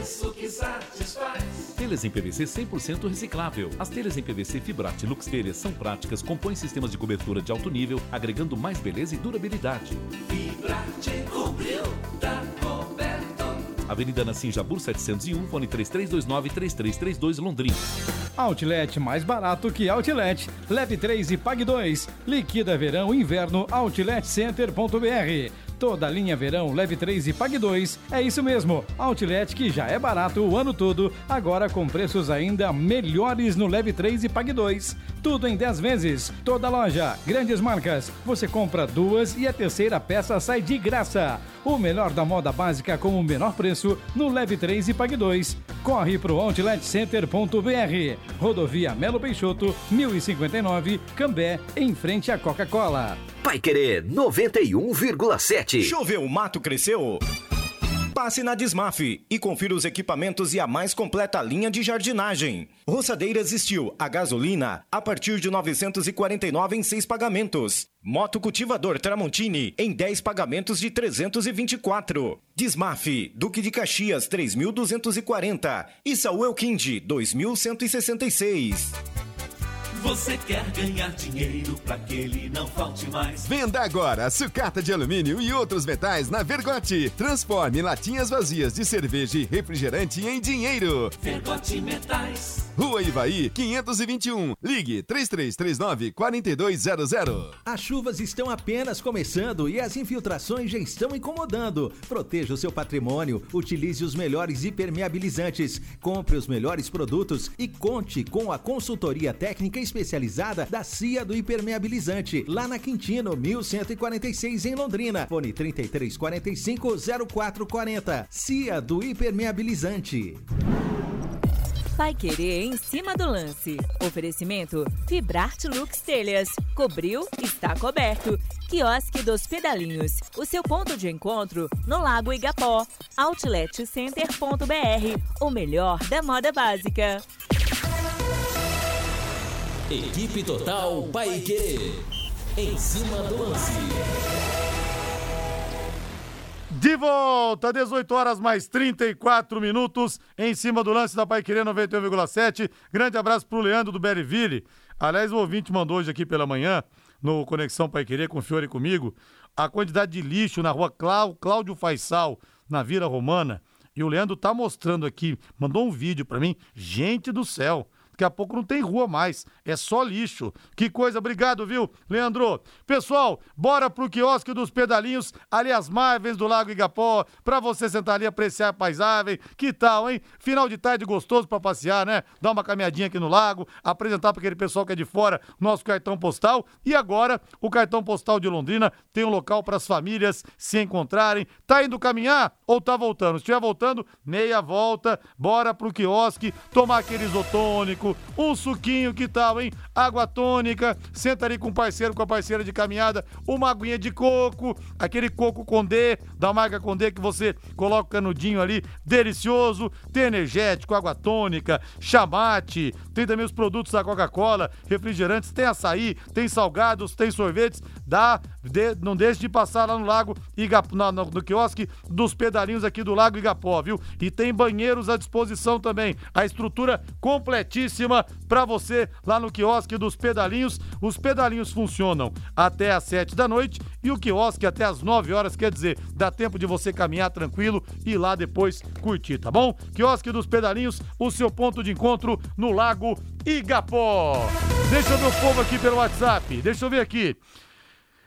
preço que satisfaz.
Telhas em PVC 100% reciclável. As telhas em PVC Fibrate Lux Telhas são práticas, compõem sistemas de cobertura de alto nível, agregando mais beleza e durabilidade.
Fibrate cobriu, tá coberto.
Avenida Nassim Jabur 701, fone 3329-3332 Londrina.
Outlet mais barato que Outlet. Leve 3 e pague 2. Liquida verão inverno outletcenter.br. Toda linha verão, leve 3 e pague 2. É isso mesmo. Outlet que já é barato o ano todo, agora com preços ainda melhores no leve 3 e pague 2. Tudo em 10 vezes. Toda loja, grandes marcas. Você compra duas e a terceira peça sai de graça. O melhor da moda básica com o menor preço no leve 3 e pague 2. Corre pro outletcenter.br. Rodovia Melo Peixoto, 1059, Cambé, em frente à Coca-Cola.
Pai Querer 91,7.
Choveu, o mato cresceu. Passe na Desmaf e confira os equipamentos e a mais completa linha de jardinagem. Roçadeiras Steel a gasolina a partir de 949 em seis pagamentos. Moto cultivador Tramontini em 10 pagamentos de 324. Desmaf Duque de Caxias 3240 e Saúl Elquinde 2166.
Você quer ganhar dinheiro para que ele não falte mais?
Venda agora sucata de alumínio e outros metais na Vergote. Transforme latinhas vazias de cerveja e refrigerante em dinheiro.
Vergote Metais.
Rua Ivaí, 521. Ligue 3339 4200.
As chuvas estão apenas começando e as infiltrações já estão incomodando. Proteja o seu patrimônio, utilize os melhores impermeabilizantes, compre os melhores produtos e conte com a consultoria técnica especializada da CIA do Hipermeabilizante, lá na Quintino, 1146 em Londrina. Fone 3345 0440. CIA do Hipermeabilizante.
Pai Querer em cima do lance. Oferecimento Fibrarte Lux Telhas. Cobriu, está coberto. Quiosque dos Pedalinhos. O seu ponto de encontro no Lago Igapó. Outletcenter.br. O melhor da moda básica.
Equipe Total Paique. Em cima do lance.
De volta, 18 horas mais 34 minutos, em cima do lance da Paiquerê 91,7. Grande abraço pro Leandro do Berryville. Aliás, o ouvinte mandou hoje aqui pela manhã, no Conexão Paiquerê, com o Fiore e comigo, a quantidade de lixo na rua Clá- Cláudio Faisal, na Vila Romana. E o Leandro tá mostrando aqui, mandou um vídeo pra mim. Gente do céu, daqui a pouco não tem rua mais, é só lixo. Que coisa, obrigado, viu, Leandro? Pessoal, bora pro quiosque dos pedalinhos, ali às margens do Lago Igapó, pra você sentar ali apreciar a paisagem. Que tal, hein? Final de tarde gostoso pra passear, né? Dar uma caminhadinha aqui no lago, apresentar pra aquele pessoal que é de fora nosso cartão postal. E agora, o cartão postal de Londrina tem um local para as famílias se encontrarem. Tá indo caminhar ou tá voltando? Se estiver voltando, meia volta, bora pro quiosque, tomar aquele isotônico, um suquinho, que tal, hein? Água tônica, senta ali com o parceiro, com a parceira de caminhada, uma aguinha de coco, aquele coco Condé, da marca Condé, que você coloca o canudinho ali, delicioso, tem energético, água tônica, chamate, tem também os produtos da Coca-Cola, refrigerantes, tem açaí, tem salgados, tem sorvetes, dá, de- não deixe de passar lá no Lago Igapó, na- no, no quiosque dos pedalinhos aqui do Lago Igapó, viu? E tem banheiros à disposição também, a estrutura completíssima para você lá no quiosque dos pedalinhos. Os pedalinhos funcionam até às 7 da noite e o quiosque até às 9 horas, quer dizer, dá tempo de você caminhar tranquilo e lá depois curtir, tá bom? Quiosque dos pedalinhos, o seu ponto de encontro no Lago Igapó. Deixa eu povo aqui pelo WhatsApp, deixa eu ver aqui.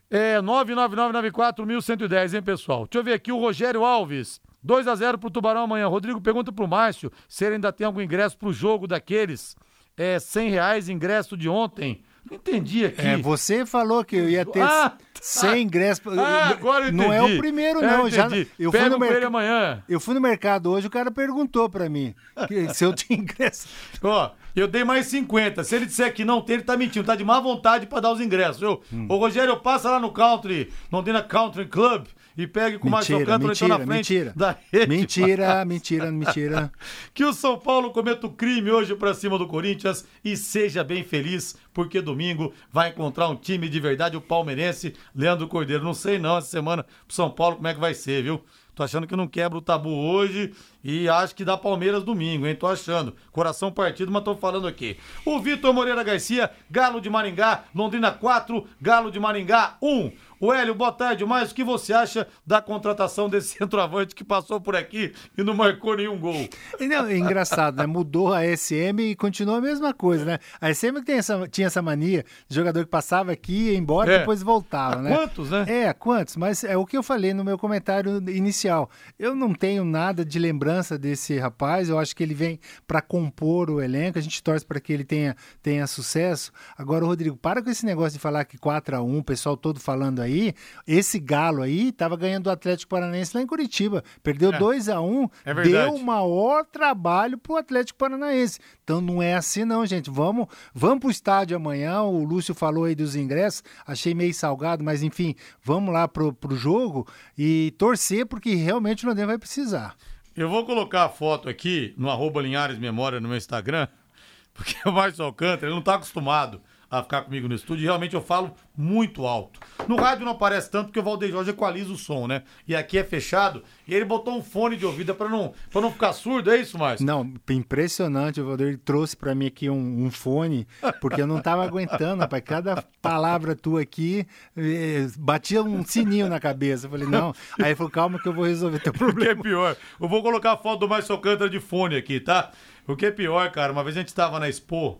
É 999941110, hein, pessoal? Deixa eu ver aqui o Rogério Alves. 2 a 0 pro Tubarão amanhã. Rodrigo pergunta pro Márcio se ele ainda tem algum ingresso pro jogo daqueles. É 100 reais ingresso de ontem. Não entendi aqui.
É, você falou que eu ia ter
Ah, tá.
100 ingressos.
Ah, agora eu
não é
entendi.
o primeiro,
É,
não.
eu
Já,
entendi.
eu fui no merc-
amanhã.
Eu fui no mercado hoje, o cara perguntou pra mim que se eu tinha ingresso.
Ó, eu dei mais 50. Se ele disser que não tem, ele tá mentindo. Tá de má vontade pra dar os ingressos. Eu,
Hum.
Ô, Rogério, passa lá no Country, Londrina Country Club e pegue com
Mentira,
Alcântara então na
mentira,
frente
mentira.
da rede.
Mentira, mentira, mentira.
Que o São Paulo cometa o crime hoje pra cima do Corinthians e seja bem feliz, porque domingo vai encontrar um time de verdade, o palmeirense Leandro Cordeiro. Não sei não essa semana pro São Paulo como é que vai ser, viu? Tô achando que não quebra o tabu hoje e acho que dá Palmeiras domingo, hein? Tô achando. Coração partido, mas tô falando aqui. O Vitor Moreira Garcia, Galo de Maringá, Londrina 4, Galo de Maringá 1. O Hélio, boa tarde. Mas o que você acha da contratação desse centroavante que passou por aqui e não marcou nenhum gol?
Não, é engraçado, né? Mudou a SM e continua a mesma coisa, né? A SM que essa, tinha essa mania de jogador que passava aqui, ia embora e
É.
depois voltava, né?
quantos, né?
É, quantos? Mas é o que eu falei no meu comentário inicial. Eu não tenho nada de lembrança desse rapaz, eu acho que ele vem para compor o elenco, a gente torce para que ele tenha, tenha sucesso. Agora, Rodrigo, para com esse negócio de falar que 4 a 1 o pessoal todo falando aí. Esse Galo aí tava ganhando do Atlético Paranaense lá em Curitiba. Perdeu
É.
2 a 1
É
deu maior trabalho pro Atlético Paranaense. Então não é assim não, gente. Vamos, vamos pro estádio amanhã. O Lúcio falou aí dos ingressos, achei meio salgado, mas enfim, vamos lá pro, pro jogo e torcer porque realmente o Londrina vai precisar.
Eu vou colocar a foto aqui no arroba Linhares Memória no meu Instagram, porque o Márcio Alcântara ele não tá acostumado a ficar comigo no estúdio e realmente eu falo muito alto. No rádio não aparece tanto porque o Valdeir Jorge equaliza o som, né? E aqui é fechado e ele botou um fone de ouvido para não, pra não ficar surdo, é isso, Márcio?
Não, impressionante. O Valdir trouxe para mim aqui um, um fone, porque eu não tava aguentando, rapaz. Cada palavra tua aqui eh, batia um sininho na cabeça. Eu falei, não. Aí ele falou, calma que eu vou resolver teu
é
problema.
pior? Eu vou colocar a foto do Márcio Alcântara de fone aqui, tá? O que é pior, cara, uma vez a gente estava na Expo,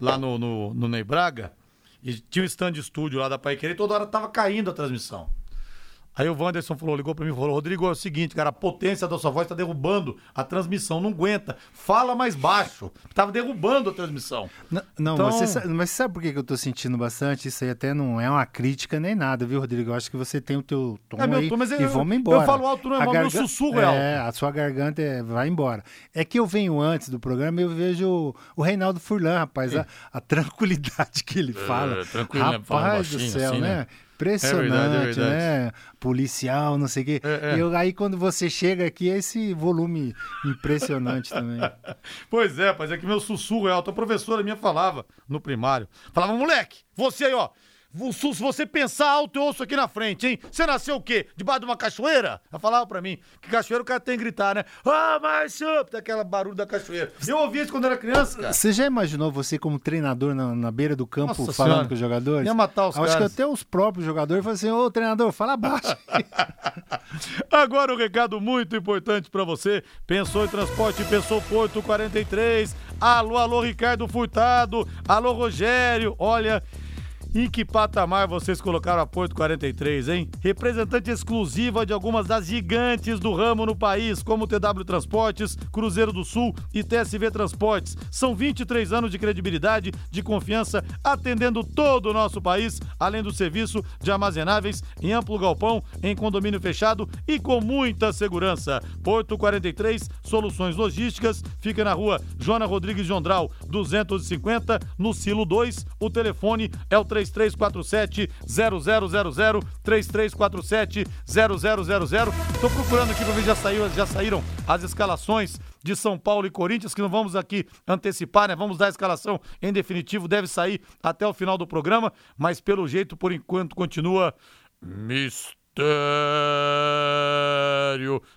lá no, no, no e tinha um stand de estúdio lá da Pai Querer, toda hora tava caindo a transmissão. Aí o Wanderson falou, ligou pra mim e falou: Rodrigo, é o seguinte, cara, a potência da sua voz tá derrubando a transmissão, não aguenta. Fala mais baixo. Tava derrubando a transmissão.
Não, não
Então-
mas, você sabe, mas você sabe por que eu tô sentindo bastante? Isso aí até não é uma crítica nem nada, viu, Rodrigo? Eu acho que você tem o teu tom
É meu
aí
tom, mas eu-
e vamos embora.
eu falo alto, não é
A
mal, meu sussurro é
É, a sua garganta é- vai embora. É que eu venho antes do programa e eu vejo o, Reinaldo Furlan, rapaz, a, a tranquilidade que ele fala.
É, tranquilo, né?
Rapaz do céu,
assim,
né?
né?
Impressionante,
É verdade, é verdade.
né? Policial, não sei o quê.
É, é.
E eu- aí quando você chega aqui, é esse volume impressionante também.
Pois é, mas é que meu sussurro é alto. A professora minha falava no primário. Falava, moleque, você aí, ó. Se você pensar alto, eu ouço aqui na frente, hein? Você nasceu o quê? Debaixo de uma cachoeira? Ela falava pra mim que cachoeira o cara tem que gritar, né? Ah, Márcio! Daquela barulho da cachoeira. Eu ouvia isso quando era criança, cara.
Você já imaginou você como treinador na, na beira do campo
Nossa
falando
Senhora.
com os jogadores?
Ia matar os
Acho
caras.
que até os próprios jogadores falam assim, ô treinador, fala baixo.
Agora um recado muito importante pra você. Pensou em transporte, pensou Porto 43. Alô, alô, Ricardo Furtado. Alô, Rogério. Olha. Em que patamar vocês colocaram a Porto 43, hein? Representante exclusiva de algumas das gigantes do ramo no país, como TW Transportes, Cruzeiro do Sul e TSV Transportes. São 23 anos de credibilidade, de confiança, atendendo todo o nosso país, além do serviço de armazenáveis em amplo galpão, em condomínio fechado e com muita segurança. Porto 43, soluções logísticas, fica na rua Joana Rodrigues Jondral, 250, no Silo 2. O telefone é o 3347 0000 3347 0000. Tô procurando aqui para ver já saiu, já saíram as escalações de São Paulo e Corinthians, que não vamos aqui antecipar, né? Vamos dar a escalação em definitivo, deve sair até o final do programa, mas pelo jeito, por enquanto, continua mistério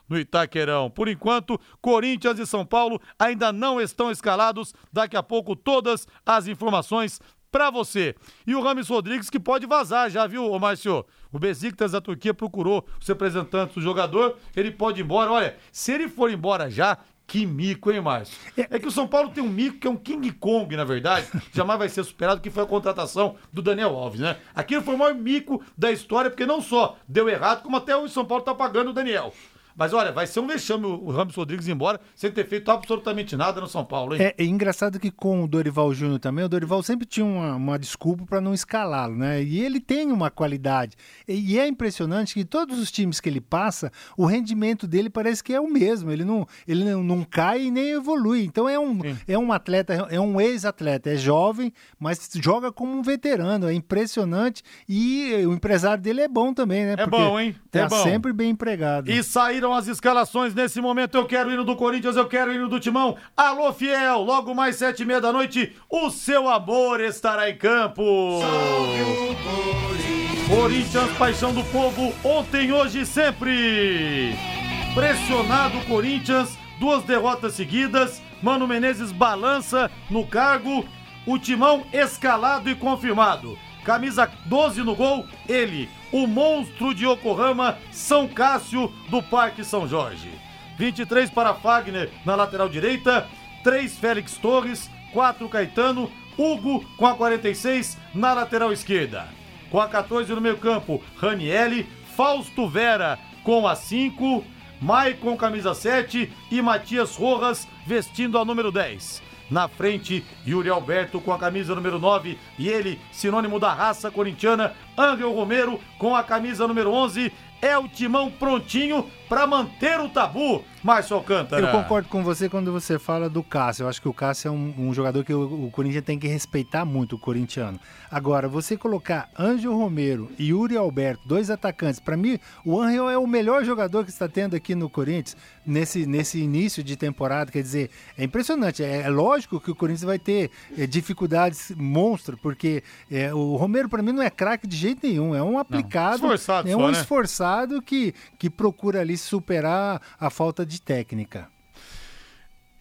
no Itaquerão. Por enquanto, Corinthians e São Paulo ainda não estão escalados. Daqui a pouco, todas as informações pra você. E o Rames Rodrigues que pode vazar já, viu, Márcio? O Besiktas da Turquia procurou os representantes do jogador, ele pode ir embora. Olha, se ele for embora já, que mico, hein, Márcio? É que o São Paulo tem um mico que é um King Kong, na verdade, jamais vai ser superado, que foi a contratação do Daniel Alves, né? Aquilo foi o maior mico da história, porque não só deu errado, como até o São Paulo tá pagando o Daniel. Mas olha, vai ser um vexame o Ramos Rodrigues embora sem ter feito absolutamente nada no São Paulo, hein?
É, é engraçado que com o Dorival Júnior também, o Dorival sempre tinha uma, uma desculpa para não escalá-lo, né? E ele tem uma qualidade. E, e é impressionante que todos os times que ele passa, o rendimento dele parece que é o mesmo. Ele não, ele não, não cai e nem evolui. Então é um, é um atleta, é um ex-atleta, é jovem, mas joga como um veterano. É impressionante. E o empresário dele é bom também, né?
É bom, hein?
Tá
É bom.
sempre bem empregado.
E saíram as escalações nesse momento. Eu quero o hino do Corinthians, eu quero o hino do Timão. Alô, fiel! Logo mais sete e meia da noite, o seu amor estará em campo. Corinthians, paixão do povo, ontem, hoje e sempre. Pressionado o Corinthians, duas derrotas seguidas. Mano Menezes balança no cargo. O Timão escalado e confirmado. Camisa 12 no gol, ele, o monstro de Yokohama, São Cássio do Parque São Jorge. 23 para Fagner na lateral direita, 3 Félix Torres, 4 Caetano, Hugo com a 46 na lateral esquerda. Com a 14 no meio campo, Ranielli, Fausto Vera com a 5, Maicon camisa 7 e Matias Rojas vestindo a número 10. Na frente, Yuri Alberto com a camisa número 9 e ele, sinônimo da raça corintiana, Angel Romero com a camisa número 11. É o timão prontinho para manter o tabu, Márcio Alcântara.
Eu concordo com você quando você fala do Cássio. Eu acho que o Cássio é um, um jogador que o, o Corinthians tem que respeitar muito, o corintiano. Agora, você colocar Ângelo Romero e Yuri Alberto, dois atacantes, para mim, o Ângelo é o melhor jogador que está tendo aqui no Corinthians nesse, nesse início de temporada. Quer dizer, é impressionante. É, é lógico que o Corinthians vai ter é, dificuldades monstro, porque é, o Romero, para mim, não é craque de jeito nenhum. É um aplicado,
Esforçado
é
só,
um
né?
esforçado que, que procura ali superar a falta de técnica.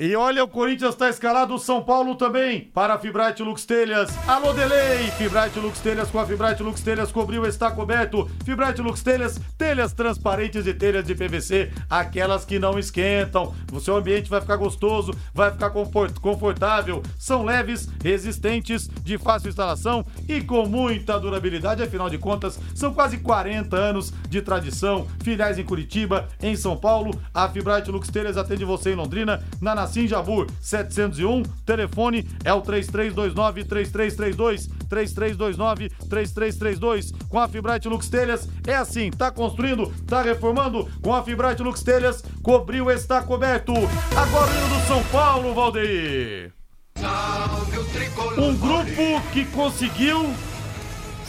E olha, o Corinthians está escalado, o São Paulo também, para a Fibrate Lux Telhas. Alô, Delay! Fibrate Lux Telhas com a Fibrate Lux Telhas cobriu, está coberto. Fibrate Lux Telhas, telhas transparentes e telhas de PVC, aquelas que não esquentam. O seu ambiente vai ficar gostoso, vai ficar confort- confortável. São leves, resistentes, de fácil instalação e com muita durabilidade. Afinal de contas, são quase 40 anos de tradição. Filiais em Curitiba, em São Paulo. A Fibrate Lux Telhas atende você em Londrina, na Nassim Jabur 701. Telefone é o 3329 3332 3329 3332. Com a Fibrate Lux Telhas é assim, tá construindo, tá reformando com a Fibrate Lux Telhas, cobriu, está coberto. Agora o do São Paulo, Valdeir. Um grupo que conseguiu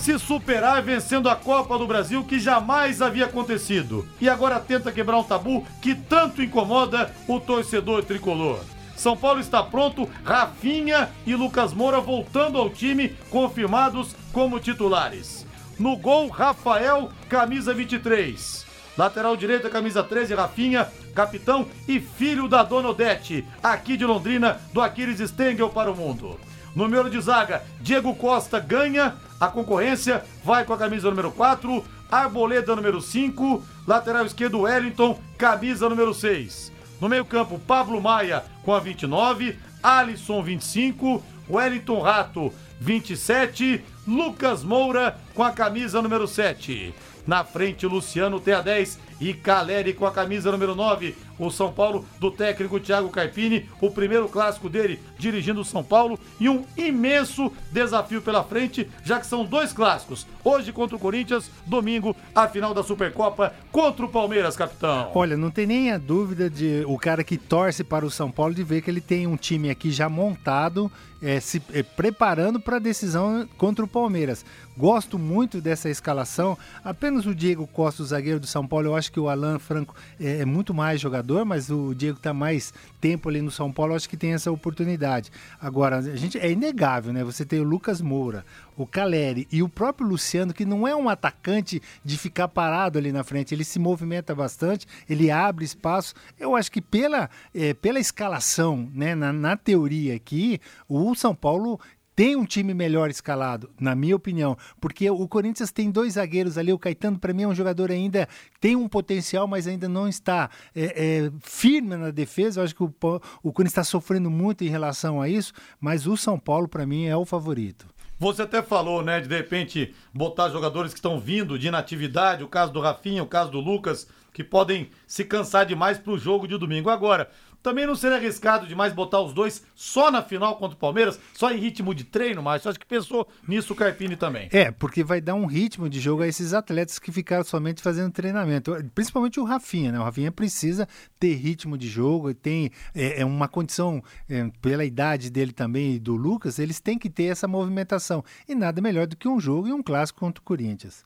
se superar vencendo a Copa do Brasil que jamais havia acontecido. E agora tenta quebrar um tabu que tanto incomoda o torcedor tricolor. São Paulo está pronto, Rafinha e Lucas Moura voltando ao time, confirmados como titulares. No gol, Rafael, camisa 23. Lateral direita, camisa 13, Rafinha, capitão e filho da Dona Odete, aqui de Londrina, do Aquiles Stengel para o mundo. Número de zaga, Diego Costa ganha a concorrência, vai com a camisa número 4, Arboleda número 5, lateral esquerdo Wellington, camisa número 6. No meio-campo, Pablo Maia com a 29, Alisson 25, Wellington Rato 27, Lucas Moura com a camisa número 7. Na frente, Luciano tem a 10 e Caleri com a camisa número 9. O São Paulo do técnico Thiago Carpini, o primeiro clássico dele dirigindo o São Paulo e um imenso desafio pela frente, já que são dois clássicos. Hoje contra o Corinthians, domingo a final da Supercopa contra o Palmeiras, capitão.
Olha, não tem nem a dúvida de o cara que torce para o São Paulo de ver que ele tem um time aqui já montado, é, se é, preparando para a decisão contra o Palmeiras. Gosto muito dessa escalação. Apenas o Diego Costa, o zagueiro do São Paulo, eu acho que o Alan Franco é, é muito mais jogador, mas o Diego está mais tempo ali no São Paulo, acho que tem essa oportunidade. Agora, a gente é inegável, né? Você tem o Lucas Moura, o Caleri e o próprio Luciano, que não é um atacante de ficar parado ali na frente, ele se movimenta bastante, ele abre espaço. Eu acho que pela, eh, pela escalação, né, na, na teoria aqui, o São Paulo tem um time melhor escalado, na minha opinião, porque o Corinthians tem dois zagueiros ali. O Caetano, para mim, é um jogador ainda tem um potencial, mas ainda não está é, é, firme na defesa. Eu acho que o, o Corinthians está sofrendo muito em relação a isso, mas o São Paulo, para mim, é o favorito.
Você até falou, né, de de repente botar jogadores que estão vindo de inatividade, o caso do Rafinha, o caso do Lucas, que podem se cansar demais para o jogo de domingo. Agora, também não seria arriscado demais botar os dois só na final contra o Palmeiras, só em ritmo de treino, mas acho que pensou nisso o Carpini também.
É, porque vai dar um ritmo de jogo a esses atletas que ficaram somente fazendo treinamento. Principalmente o Rafinha, né? O Rafinha precisa ter ritmo de jogo, tem é, é uma condição, é, pela idade dele também e do Lucas, eles têm que ter essa movimentação. E nada melhor do que um jogo e um clássico contra o Corinthians.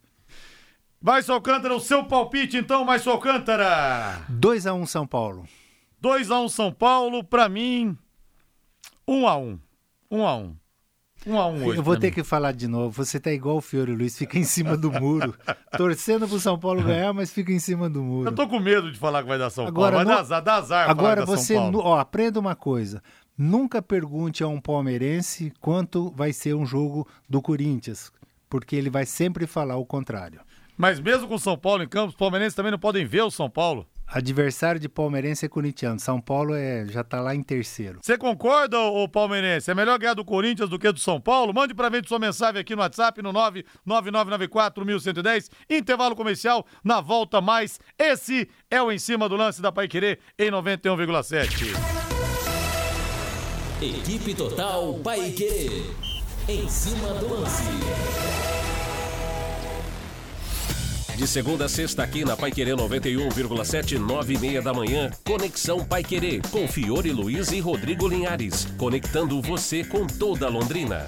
Vai, Alcântara, o seu palpite então, mais Alcântara.
2 a 1 um, São Paulo.
2 a 1 um São Paulo, pra mim, 1 um a 1 um. 1 um a 1 um. 1 um a 1 um hoje.
Eu vou ter mim. que falar de novo. Você tá igual o Fiore Luiz, fica em cima do muro. torcendo pro São Paulo ganhar, mas fica em cima do muro.
Eu tô com medo de falar que vai dar São agora, Paulo. Vai não... dar, dar azar
Agora você, ó, aprenda uma coisa. Nunca pergunte a um palmeirense quanto vai ser um jogo do Corinthians, porque ele vai sempre falar o contrário.
Mas mesmo com o São Paulo em campo, os palmeirenses também não podem ver o São Paulo.
Adversário de palmeirense é corintiano. São Paulo é, já tá lá em terceiro.
Você concorda, ô palmeirense? É melhor ganhar do Corinthians do que do São Paulo? Mande pra gente sua mensagem aqui no WhatsApp no 999941110. Intervalo comercial na volta mais. Esse é o Em Cima do Lance da Paiquerê em 91,7.
Equipe Total Paiquerê. Em cima do lance.
De segunda a sexta aqui na Paiquerê 91,7, 9 e meia da manhã. Conexão Paiquerê, com Fiore Luiz e Rodrigo Linhares. Conectando você com toda Londrina.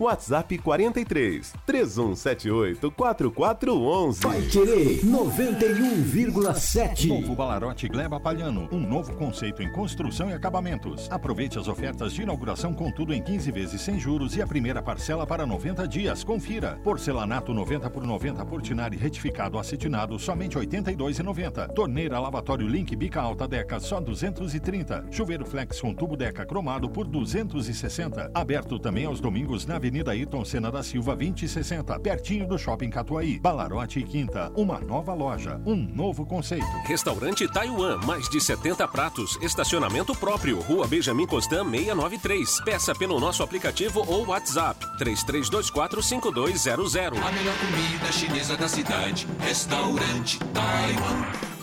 WhatsApp 43 3178 4411.
Vai querer 91,7.
Novo Balarote Gleba Palhano, um novo conceito em construção e acabamentos. Aproveite as ofertas de inauguração com tudo em 15 vezes sem juros e a primeira parcela para 90 dias. Confira. Porcelanato 90 por 90 Portinari retificado acetinado somente 82,90. Torneira lavatório Link Bica Alta Deca só 230. Chuveiro Flex com tubo Deca cromado por 260. Aberto também aos domingos na Avenida Ayrton Senna da Silva 2060, pertinho do Shopping Catuaí. Balarote e Quinta, uma nova loja, um novo conceito.
Restaurante Taiwan, mais de 70 pratos, estacionamento próprio, Rua Benjamin Constant 693. Peça pelo nosso aplicativo ou WhatsApp 33245200.
A melhor comida chinesa da cidade. Restaurante Taiwan.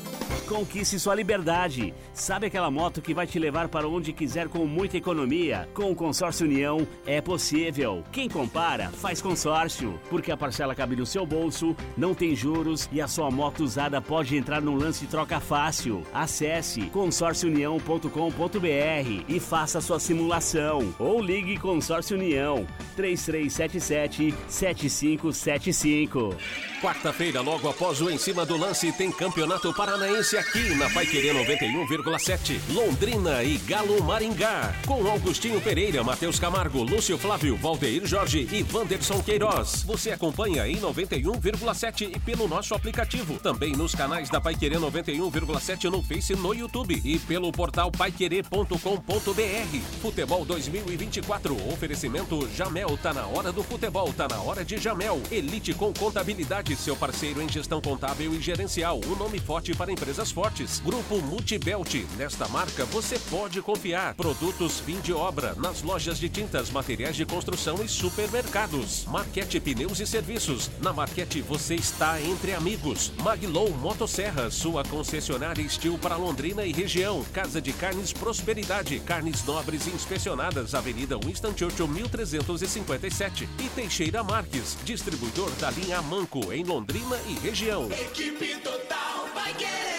Conquiste sua liberdade. Sabe aquela moto que vai te levar para onde quiser com muita economia? Com o Consórcio União é possível. Quem compara, faz consórcio. Porque a parcela cabe no seu bolso, não tem juros e a sua moto usada pode entrar num lance troca fácil. Acesse consórciounião.com.br e faça sua simulação. Ou ligue Consórcio União 3377 7575.
Quarta-feira, logo após o Em Cima do Lance, tem Campeonato Paranaense aqui na Paiquerê 91,7. Londrina e Galo Maringá. Com Augustinho Pereira, Matheus Camargo, Lúcio Flávio, Valdeir Jorge e Wanderson Queiroz. Você acompanha em 91,7 e pelo nosso aplicativo. Também nos canais da Paiquerê 91,7 no Face e no YouTube. E pelo portal paiquerê.com.br. Futebol 2024. Oferecimento Jamel. Tá na hora do futebol. Tá na hora de Jamel. Elite com contabilidade. Seu parceiro em gestão contábil e gerencial. O nome forte para empresas fortes. Grupo Multibelt. Nesta marca você pode confiar. Produtos fim de obra nas lojas de tintas, materiais de construção e supermercados. Marquete Pneus e Serviços. Na Marquete você está entre amigos. Maglow Motosserra, sua concessionária Estil para Londrina e região. Casa de Carnes Prosperidade. Carnes nobres inspecionadas. Avenida Winston Churchill 1357. E Teixeira Marques, distribuidor da linha Manco em Londrina e região.
Equipe total vai querer.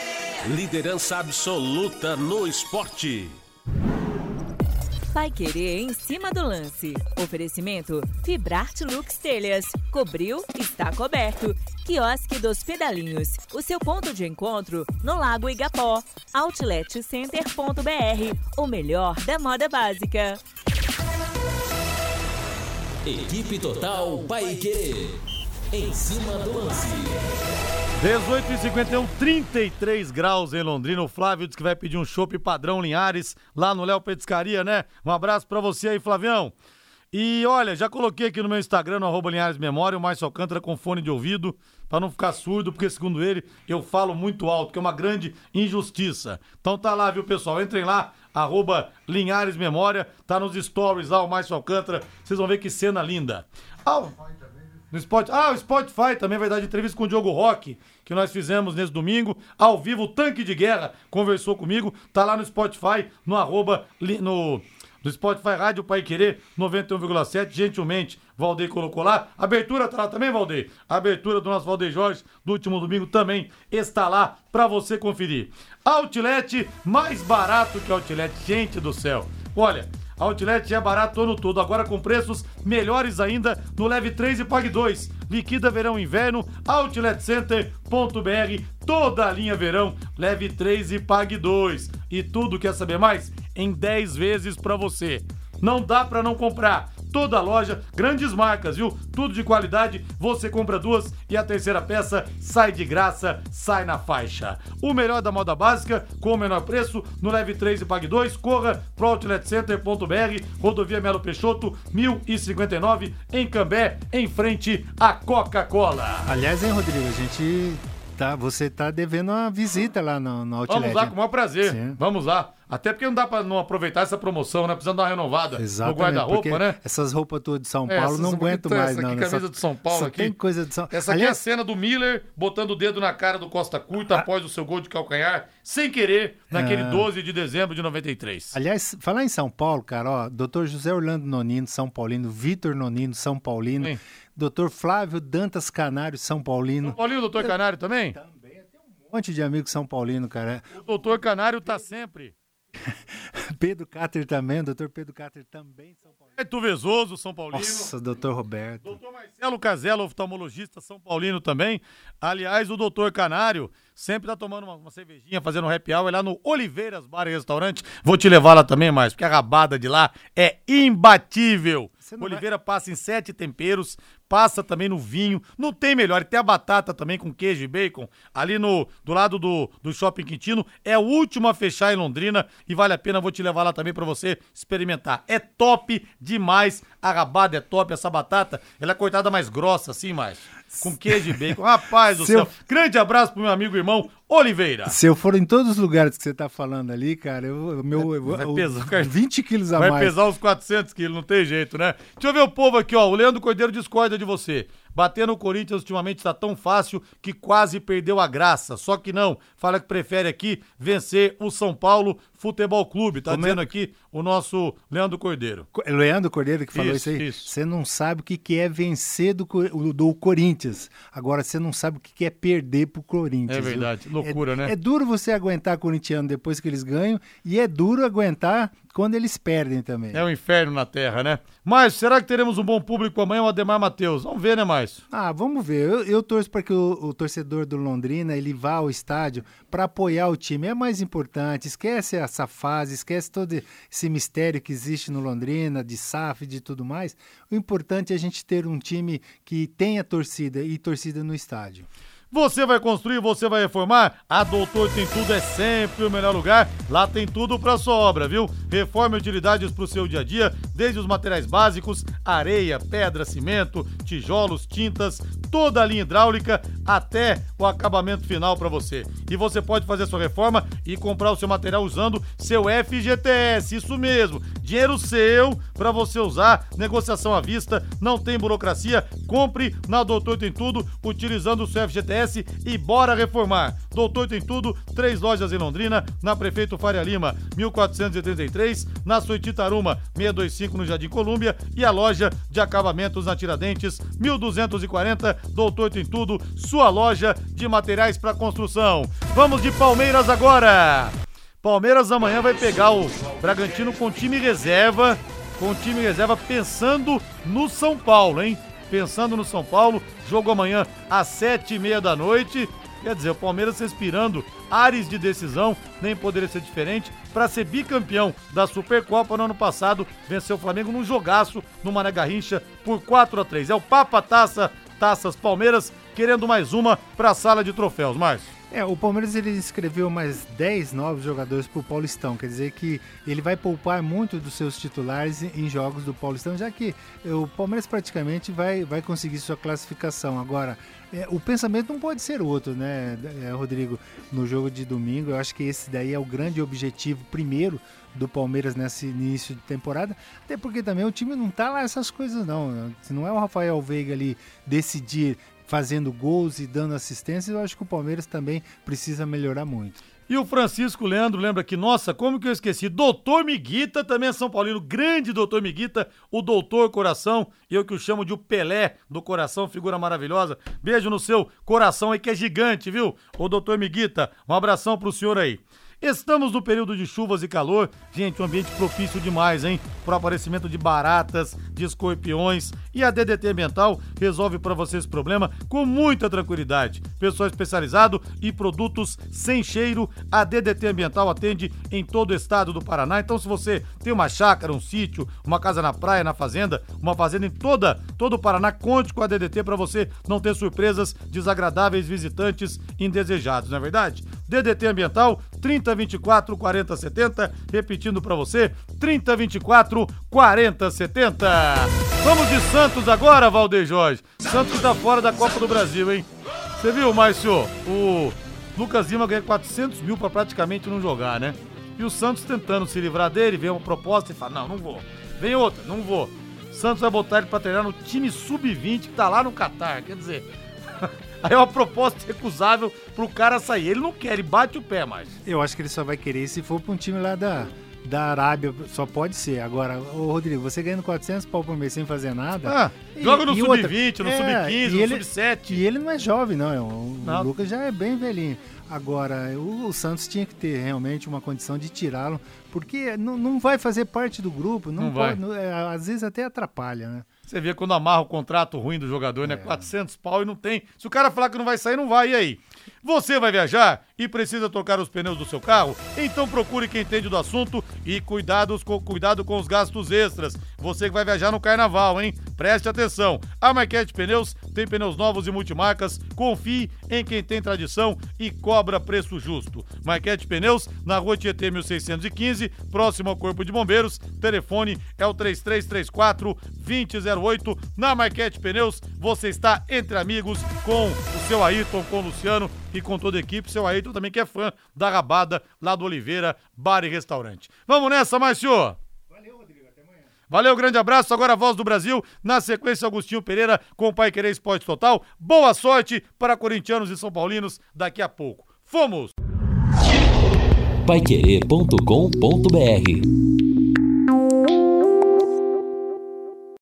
Liderança absoluta no esporte.
Vai querer em cima do lance. Oferecimento Fibrarte Lux Telhas. Cobriu, está coberto. Quiosque dos Pedalinhos. O seu ponto de encontro no Lago Igapó. Outletcenter.br. O melhor da moda básica.
Equipe Total Paique. Em cima do lance.
18 e 51, 33 graus em Londrina. O Flávio disse que vai pedir um chopp padrão Linhares lá no Léo Petiscaria, né? Um abraço pra você aí, Flavião. E olha, já coloquei aqui no meu Instagram, no arroba Linhares Memória, o Márcio Alcântara com fone de ouvido, pra não ficar surdo, porque segundo ele, eu falo muito alto, que é uma grande injustiça. Então tá lá, viu, pessoal? Entrem lá, arroba Linhares Memória, tá nos stories lá, o Márcio Alcântara. Vocês vão ver que cena linda. Ao... No Spotify. Ah, o Spotify também vai dar entrevista com o Diogo Roque, que nós fizemos nesse domingo. Ao vivo, o Tanque de Guerra conversou comigo. Tá lá no Spotify, no arroba, no, no Spotify Rádio Pai Querer 91,7. Gentilmente, Valdeir colocou lá. Abertura tá lá também, Valdeir. A abertura do nosso Valdeir Jorge do último domingo também está lá para você conferir. Outlet mais barato que Outlet. Gente do céu. Olha, Outlet é barato ano todo, agora com preços melhores ainda no Leve 3 e Pague 2. Liquida verão e inverno, outletcenter.br, toda a linha verão, Leve 3 e Pague 2. E tudo quer saber mais? Em 10 vezes pra você. Não dá pra não comprar. Toda a loja, grandes marcas, viu? Tudo de qualidade, você compra duas e a terceira peça sai de graça, sai na faixa. O melhor da moda básica, com o menor preço, no Leve 3 e Pague 2, corra pro outletcenter.br, rodovia Melo Peixoto, 1059, em Cambé, em frente à Coca-Cola.
Aliás, hein, Rodrigo, a gente tá, você tá devendo uma visita lá no, no Outlet.
Vamos lá, com o maior prazer.
Sim.
Vamos lá. Até porque não dá pra não aproveitar essa promoção, né? Precisando dar uma renovada
Exatamente,
no guarda-roupa, né?
Essas roupas todas de São
É,
Paulo
essas
não
aqui-
aguento
essa
mais,
aqui,
não.
camisa de São Paulo aqui.
tem coisa de São
Essa aqui
Aliás,
é a cena do Miller botando o dedo na cara do Costa Curta após o seu gol de calcanhar, sem querer, naquele
Ah.
12 de dezembro de 93.
Aliás, falar em São Paulo, cara, ó, doutor José Orlando Nonino, São Paulino, Vitor Nonino, São Paulino, doutor Flávio Dantas Canário, São Paulino,
Paulinho, o doutor Canário também?
um monte de amigos São Paulino, cara.
O doutor Canário tá sempre.
Pedro Cáter também, doutor Pedro Cáter também, São Paulino.
É Tuvezoso, São Paulino.
Nossa, doutor Roberto.
Marcelo Casella, oftalmologista São Paulino também. Aliás, o doutor Canário sempre tá tomando uma, uma cervejinha, fazendo um happy hour lá no Oliveiras Bar e Restaurante. Vou te levar lá também mais, porque a rabada de lá é imbatível. Oliveira passa em sete temperos, passa também no vinho. Não tem melhor. E tem a batata também com queijo e bacon. Ali no do lado do, do Shopping Quintino. É o último a fechar em Londrina. E vale a pena, vou te levar lá também pra você experimentar. É top demais. A rabada é top. Essa batata, ela é cortada mais grossa, assim, mais. Com queijo e bacon. Rapaz do
Se eu-
céu. Grande abraço pro meu amigo e irmão Oliveira.
Se eu for em todos os lugares que você tá falando ali, cara, eu, meu, eu,
Vai pesar, cara.
20 quilos a
Vai
mais.
pesar uns 400 quilos, não tem jeito, né? Deixa eu ver o povo aqui, ó. O Leandro Cordeiro discorda de você. Bater no Corinthians ultimamente está tão fácil que quase perdeu a graça. Só que não. Fala que prefere aqui vencer o São Paulo Futebol Clube. Tá
Como é-
dizendo aqui o nosso Leandro Cordeiro.
Co- Leandro Cordeiro que falou
Isso,
isso, aí. Você não sabe o que, que é vencer do, do Corinthians. Agora, você não sabe o que, que é perder pro Corinthians.
É
viu?
verdade, loucura,
É-
né?
É duro você aguentar corintiano depois que eles ganham e é duro aguentar quando eles perdem também.
É um inferno na terra, né? Mas será que teremos um bom público amanhã, o Ademar Matheus? Vamos ver, né, mais?
Ah, vamos ver. Eu, eu torço para que o, o torcedor do Londrina ele vá ao estádio para apoiar o time. É mais importante. Esquece essa fase, esquece todo esse mistério que existe no Londrina, de SAF e de tudo mais. O importante é a gente ter um time que tenha torcida e torcida no estádio.
Você vai construir, você vai reformar? A Doutor Tem Tudo é sempre o melhor lugar. Lá tem tudo para sua obra, viu? Reforma e utilidades para o seu dia a dia, desde os materiais básicos, areia, pedra, cimento, tijolos, tintas, toda a linha hidráulica até o acabamento final para você. E você pode fazer sua reforma e comprar o seu material usando seu FGTS, isso mesmo. Dinheiro seu para você usar, negociação à vista, não tem burocracia. Compre na Doutor Tem Tudo utilizando o seu FGTS e bora reformar. Doutor Tem Tudo, três lojas em Londrina, na Prefeito Faria Lima, 1433, na Soititaruma, 625 no Jardim Colúmbia e a loja de acabamentos na Tiradentes, 1240. Doutor Tem Tudo, sua loja de materiais para construção. Vamos de Palmeiras agora. Palmeiras amanhã vai pegar o Bragantino com time reserva, com time reserva pensando no São Paulo, hein? Pensando no São Paulo, jogo amanhã às sete e meia da noite. Quer dizer, o Palmeiras respirando ares de decisão, nem poderia ser diferente, para ser bicampeão da Supercopa no ano passado, venceu o Flamengo num jogaço no Mané Garrincha por 4 a 3 É o Papa Taça, Taças Palmeiras, querendo mais uma para a sala de troféus, Márcio.
É, o Palmeiras ele escreveu mais 10 novos jogadores para o Paulistão, quer dizer que ele vai poupar muito dos seus titulares em jogos do Paulistão, já que o Palmeiras praticamente vai, vai conseguir sua classificação. Agora, é, o pensamento não pode ser outro, né, é, Rodrigo? No jogo de domingo, eu acho que esse daí é o grande objetivo primeiro do Palmeiras nesse início de temporada, até porque também o time não tá lá essas coisas não. Se não é o Rafael Veiga ali decidir fazendo gols e dando assistência, eu acho que o Palmeiras também precisa melhorar muito.
E o Francisco Leandro lembra que, nossa, como que eu esqueci? Doutor Miguita também é São Paulino, grande doutor Miguita, o doutor coração, eu que o chamo de o Pelé do coração, figura maravilhosa. Beijo no seu coração aí que é gigante, viu? O doutor Miguita, um abração pro senhor aí. Estamos no período de chuvas e calor. Gente, um ambiente propício demais, hein? Para o aparecimento de baratas, de escorpiões. E a DDT Ambiental resolve para você esse problema com muita tranquilidade. Pessoal especializado e produtos sem cheiro. A DDT Ambiental atende em todo o estado do Paraná. Então, se você tem uma chácara, um sítio, uma casa na praia, na fazenda, uma fazenda em toda, todo o Paraná, conte com a DDT para você não ter surpresas desagradáveis, visitantes indesejados, não é verdade? DDT Ambiental 3024 4070, repetindo para você, 3024 4070. Vamos de Santos agora, Valdeir Jorge. Santos tá fora da Copa do Brasil, hein? Você viu, Márcio? O Lucas Lima ganha 400 mil pra praticamente não jogar, né? E o Santos tentando se livrar dele, vem uma proposta e fala: não, não vou. Vem outra, não vou. Santos vai botar ele pra treinar no time sub-20 que tá lá no Catar. Quer dizer, aí é uma proposta recusável pro cara sair. Ele não quer, ele bate o pé mais.
Eu acho que ele só vai querer se for pra um time lá da, da Arábia, só pode ser. Agora, ô Rodrigo, você ganhando 400 pau por mês sem fazer nada.
Ah, joga no sub-20, no sub-15, no
ele-
sub-7.
E ele não é jovem, não. é um-
Não.
O Lucas já é bem velhinho. Agora, o, o Santos tinha que ter realmente uma condição de tirá-lo, porque não, não vai fazer parte do grupo, não,
Não vai.
pode, não- é, às vezes até atrapalha, né?
Você vê quando amarra o contrato ruim do jogador, né? 400 pau e não tem. Se o cara falar que não vai sair, não vai. E aí? Você vai viajar e precisa trocar os pneus do seu carro? Então procure quem entende do assunto e cuidados com, cuidado com os gastos extras. Você que vai viajar no carnaval, hein? Preste atenção. A Marquete Pneus tem pneus novos e multimarcas. Confie em quem tem tradição e cobra preço justo. Marquete Pneus, na rua Tietê 1615, próximo ao Corpo de Bombeiros. Telefone é o 3334 2008. Na Marquete Pneus, você está entre amigos com o seu Ayrton, com o Luciano e com toda a equipe. Seu Ayrton também que é fã da Rabada lá do Oliveira Bar e Restaurante. Vamos nessa, Márcio! Valeu, grande abraço. Agora a voz do Brasil. Na sequência, Agostinho Pereira com o Pai Querer Esporte Total. Boa sorte para corintianos e são paulinos daqui a pouco. Fomos!
Paiquerê.com.br